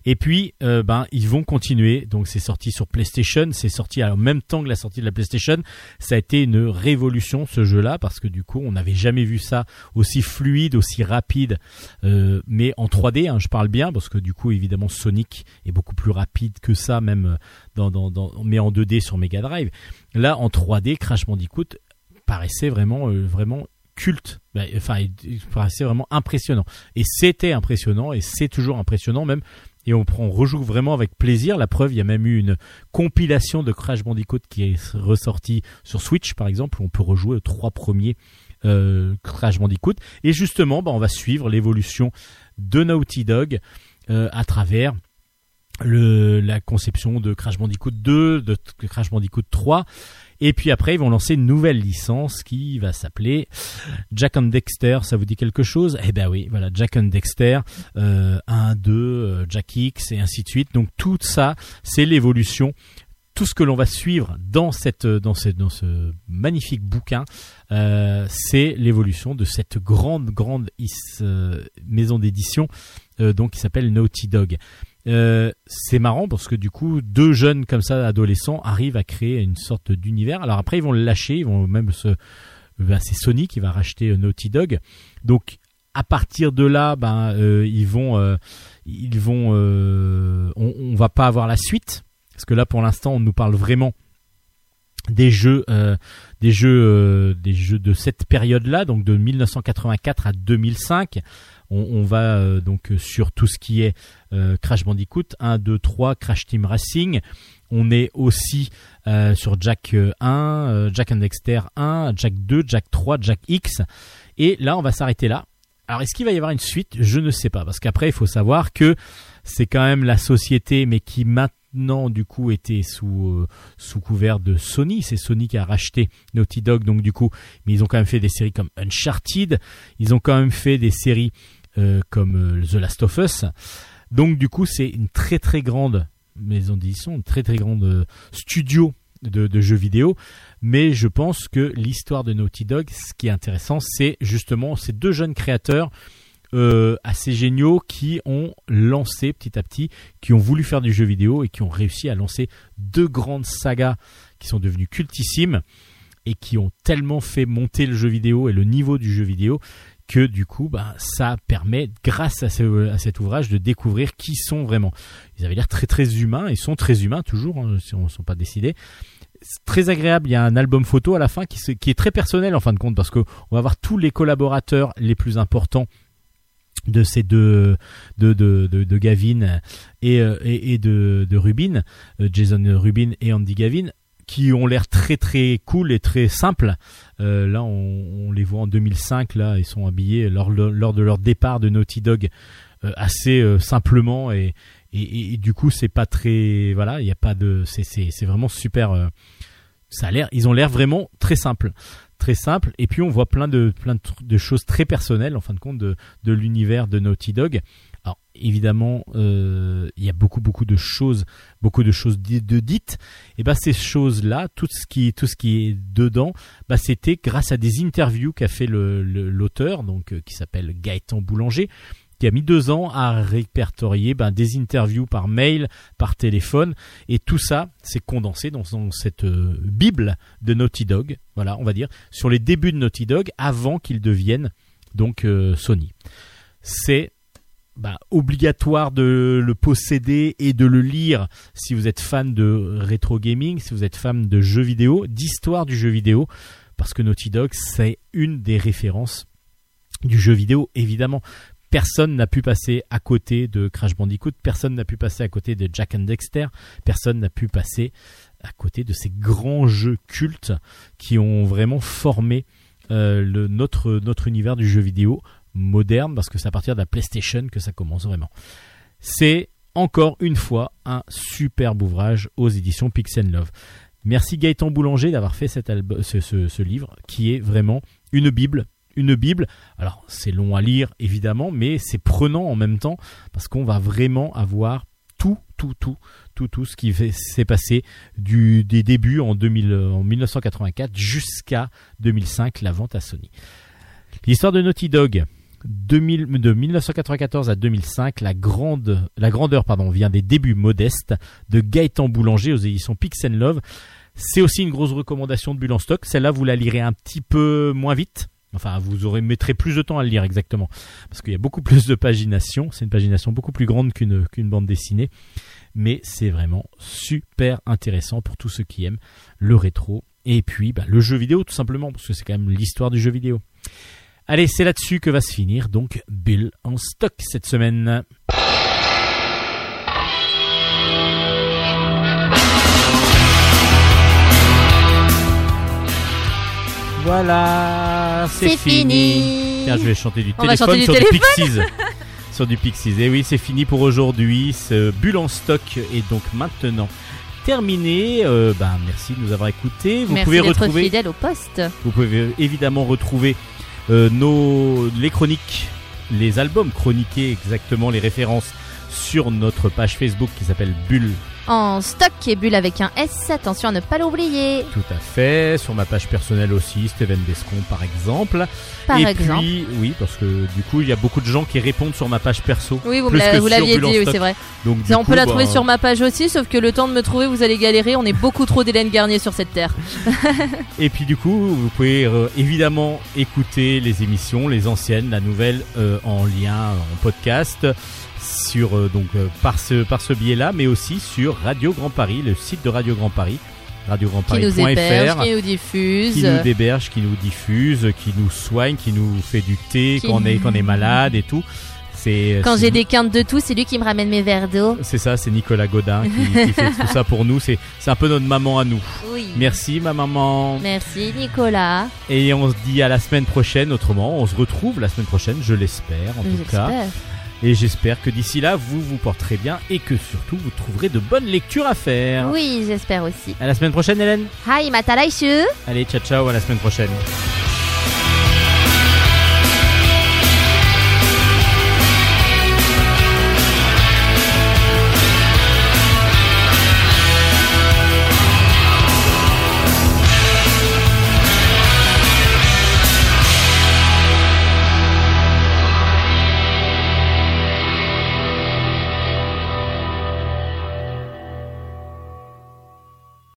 Et puis, euh, ben, ils vont continuer. Donc, c'est sorti sur PlayStation. C'est sorti en même temps que la sortie de la PlayStation. Ça a été une révolution ce jeu-là parce que du coup, on n'avait jamais vu ça aussi fluide, aussi rapide, euh, mais en 3D. hein, je parle bien parce que du coup, évidemment, Sonic est beaucoup plus rapide que ça, même dans, en 2D sur Mega Drive. Là, en 3D, Crash Bandicoot paraissait vraiment, euh, vraiment culte. Enfin, paraissait vraiment impressionnant. Et c'était impressionnant et c'est toujours impressionnant même. Et on, rejoue vraiment avec plaisir. La preuve, il y a même eu une compilation de Crash Bandicoot qui est ressortie sur Switch, par exemple, où on peut rejouer aux trois premiers euh, Crash Bandicoot. Et justement, ben, on va suivre l'évolution de Naughty Dog euh, à travers la conception de Crash Bandicoot 2, de Crash Bandicoot 3. Et puis après, ils vont lancer une nouvelle licence qui va s'appeler Jack and Dexter. Ça vous dit quelque chose? Eh ben oui, voilà, Jack and Dexter, euh, 1, 2, euh, Jack X et ainsi de suite. Donc tout ça, c'est l'évolution. Tout ce que l'on va suivre dans ce dans magnifique bouquin, euh, c'est l'évolution de cette grande grande is- euh, maison d'édition euh, donc qui s'appelle Naughty Dog. Euh, c'est marrant parce que du coup deux jeunes comme ça adolescents arrivent à créer une sorte d'univers. Alors après ils vont le lâcher, ils vont même se ben, c'est Sony qui va racheter euh, Naughty Dog. Donc à partir de là, ben euh, ils vont ils vont on, on va pas avoir la suite parce que là pour l'instant on nous parle vraiment des jeux des jeux des jeux de cette période-là donc de 1984 à 2005 on, va euh, donc sur tout ce qui est euh, Crash Bandicoot 1 2 3 Crash Team Racing on est aussi euh, sur Jack euh, 1 euh, Jack and Dexter 1 Jack 2 Jack 3 Jack X et là on va s'arrêter là alors est-ce qu'il va y avoir une suite? Je ne sais pas parce qu'après il faut savoir que c'est quand même la société mais qui maintenant du coup était sous euh, sous couvert de Sony. C'est Sony qui a racheté Naughty Dog, donc du coup, mais ils ont quand même fait des séries comme Uncharted. Ils ont quand même fait des séries euh, comme euh, The Last of Us. Donc du coup, c'est une très très grande maison d'édition, une très très grande euh, studio de, jeux vidéo. Mais je pense que l'histoire de Naughty Dog, ce qui est intéressant, c'est justement ces deux jeunes créateurs euh, assez géniaux qui ont lancé petit à petit, qui ont voulu faire du jeu vidéo et qui ont réussi à lancer deux grandes sagas qui sont devenues cultissimes et qui ont tellement fait monter le jeu vidéo et le niveau du jeu vidéo que du coup, bah, ça permet, grâce à, ce- à cet ouvrage, de découvrir qui sont vraiment. Ils avaient l'air très très humains, ils sont très humains toujours, hein, si on ne sont pas décidés. C'est très agréable, il y a un album photo à la fin qui, est très personnel en fin de compte, parce qu'on va voir tous les collaborateurs les plus importants de ces deux de de de, Gavin et euh, et, et de de Rubin euh, Jason Rubin et Andy Gavin qui ont l'air très très cool et très simples Euh, là on, les voit en 2005 là ils sont habillés lors de leur départ de Naughty Dog euh, assez euh, simplement et, du coup c'est pas très voilà il y a pas de c'est vraiment super ça a ils ont l'air vraiment très simples très simple et puis on voit plein de plein de, choses très personnelles en fin de compte de l'univers de Naughty Dog alors évidemment euh, il y a beaucoup beaucoup de choses beaucoup de choses de dites et ben ces choses là tout ce qui tout ce qui est dedans bah c'était grâce à des interviews qu'a fait le le- l'auteur donc euh, qui s'appelle Gaëtan Boulanger qui a mis deux ans à répertorier ben, des interviews par mail, par téléphone, et tout ça c'est condensé dans, cette euh, bible de Naughty Dog, voilà, on va dire, sur les débuts de Naughty Dog avant qu'ils deviennent donc Sony. C'est bah, obligatoire de le posséder et de le lire si vous êtes fan de rétro gaming, si vous êtes fan de jeux vidéo, d'histoire du jeu vidéo, parce que Naughty Dog c'est une des références du jeu vidéo évidemment. Personne n'a pu passer à côté de Crash Bandicoot, personne n'a pu passer à côté de Jack and Dexter, personne n'a pu passer à côté de ces grands jeux cultes qui ont vraiment formé euh, notre univers du jeu vidéo moderne, parce que c'est à partir de la PlayStation que ça commence vraiment. C'est encore une fois un superbe ouvrage aux éditions Pixel Love. Merci Gaëtan Boulanger d'avoir fait cet albu- ce, livre qui est vraiment une bible. Une bible. Alors c'est long à lire évidemment, mais c'est prenant en même temps parce qu'on va vraiment avoir tout, tout, tout, tout, tout ce qui s'est passé des débuts en, 2000, en 1984 jusqu'à 2005, la vente à Sony. L'histoire de Naughty Dog. 2000 de 1994 à 2005, la grande, la grandeur pardon, vient des débuts modestes de Gaëtan Boulanger aux éditions Pixel Love. C'est aussi une grosse recommandation de Bulle en stock. Celle-là, vous la lirez un petit peu moins vite. Enfin, vous aurez mettrez plus de temps à le lire exactement, parce qu'il y a beaucoup plus de pagination. C'est une pagination beaucoup plus grande qu'une qu'une bande dessinée, mais c'est vraiment super intéressant pour tous ceux qui aiment le rétro et puis bah, le jeu vidéo tout simplement, parce que c'est quand même l'histoire du jeu vidéo. Allez, c'est là-dessus que va se finir donc Bulle en stock cette semaine. Voilà, c'est C'est fini. Tiens, je vais chanter du On téléphone chanter du sur téléphone. du Pixies. sur du Pixies. Et oui, c'est fini pour aujourd'hui. Ce Bulle en stock est donc maintenant terminé. Euh, ben, merci de nous avoir écoutés. Vous Merci pouvez retrouver fidèle au poste. vous pouvez évidemment retrouver nos, les chroniques, les albums chroniqués, exactement les références sur notre page Facebook qui s'appelle Bulle. En stock et bulle avec un S, attention à ne pas l'oublier. Tout à fait. Sur ma page personnelle aussi, Steven Descon par exemple. Par Et exemple. puis, oui, parce que du coup, il y a beaucoup de gens qui répondent sur ma page perso. Oui, vous, l'aviez dit, oui, c'est vrai. Donc, on coup, peut la bah, trouver sur ma page aussi, sauf que le temps de me trouver, vous allez galérer. On est beaucoup trop d'Hélène Garnier sur cette terre. Et puis du coup, vous pouvez euh, évidemment écouter les émissions, les anciennes, la nouvelle euh, en lien en podcast sur euh, donc euh, par ce par ce biais-là, mais aussi sur Radio Grand Paris, le site de Radio Grand Paris, Qui nous héberge, radiograndparis.fr. qui nous diffuse. Qui nous héberge, qui nous diffuse, qui nous soigne, qui nous fait du thé Qui- quand on est quand on est malade et tout. C'est Quand c'est- j'ai des quintes de tout, c'est lui qui me ramène mes verres d'eau. c'est ça, c'est Nicolas Godin qui, qui fait tout ça pour nous. C'est c'est un peu notre maman à nous. Oui. Merci ma maman. Merci Nicolas. Et on se dit à la semaine prochaine, autrement, on se retrouve la semaine prochaine, je l'espère en tout cas. Et j'espère que d'ici là, vous vous porterez bien et que surtout vous trouverez de bonnes lectures à faire. Oui, j'espère aussi. À la semaine prochaine, Hélène. Hi, matalaishu. Allez, ciao ciao, à la semaine prochaine.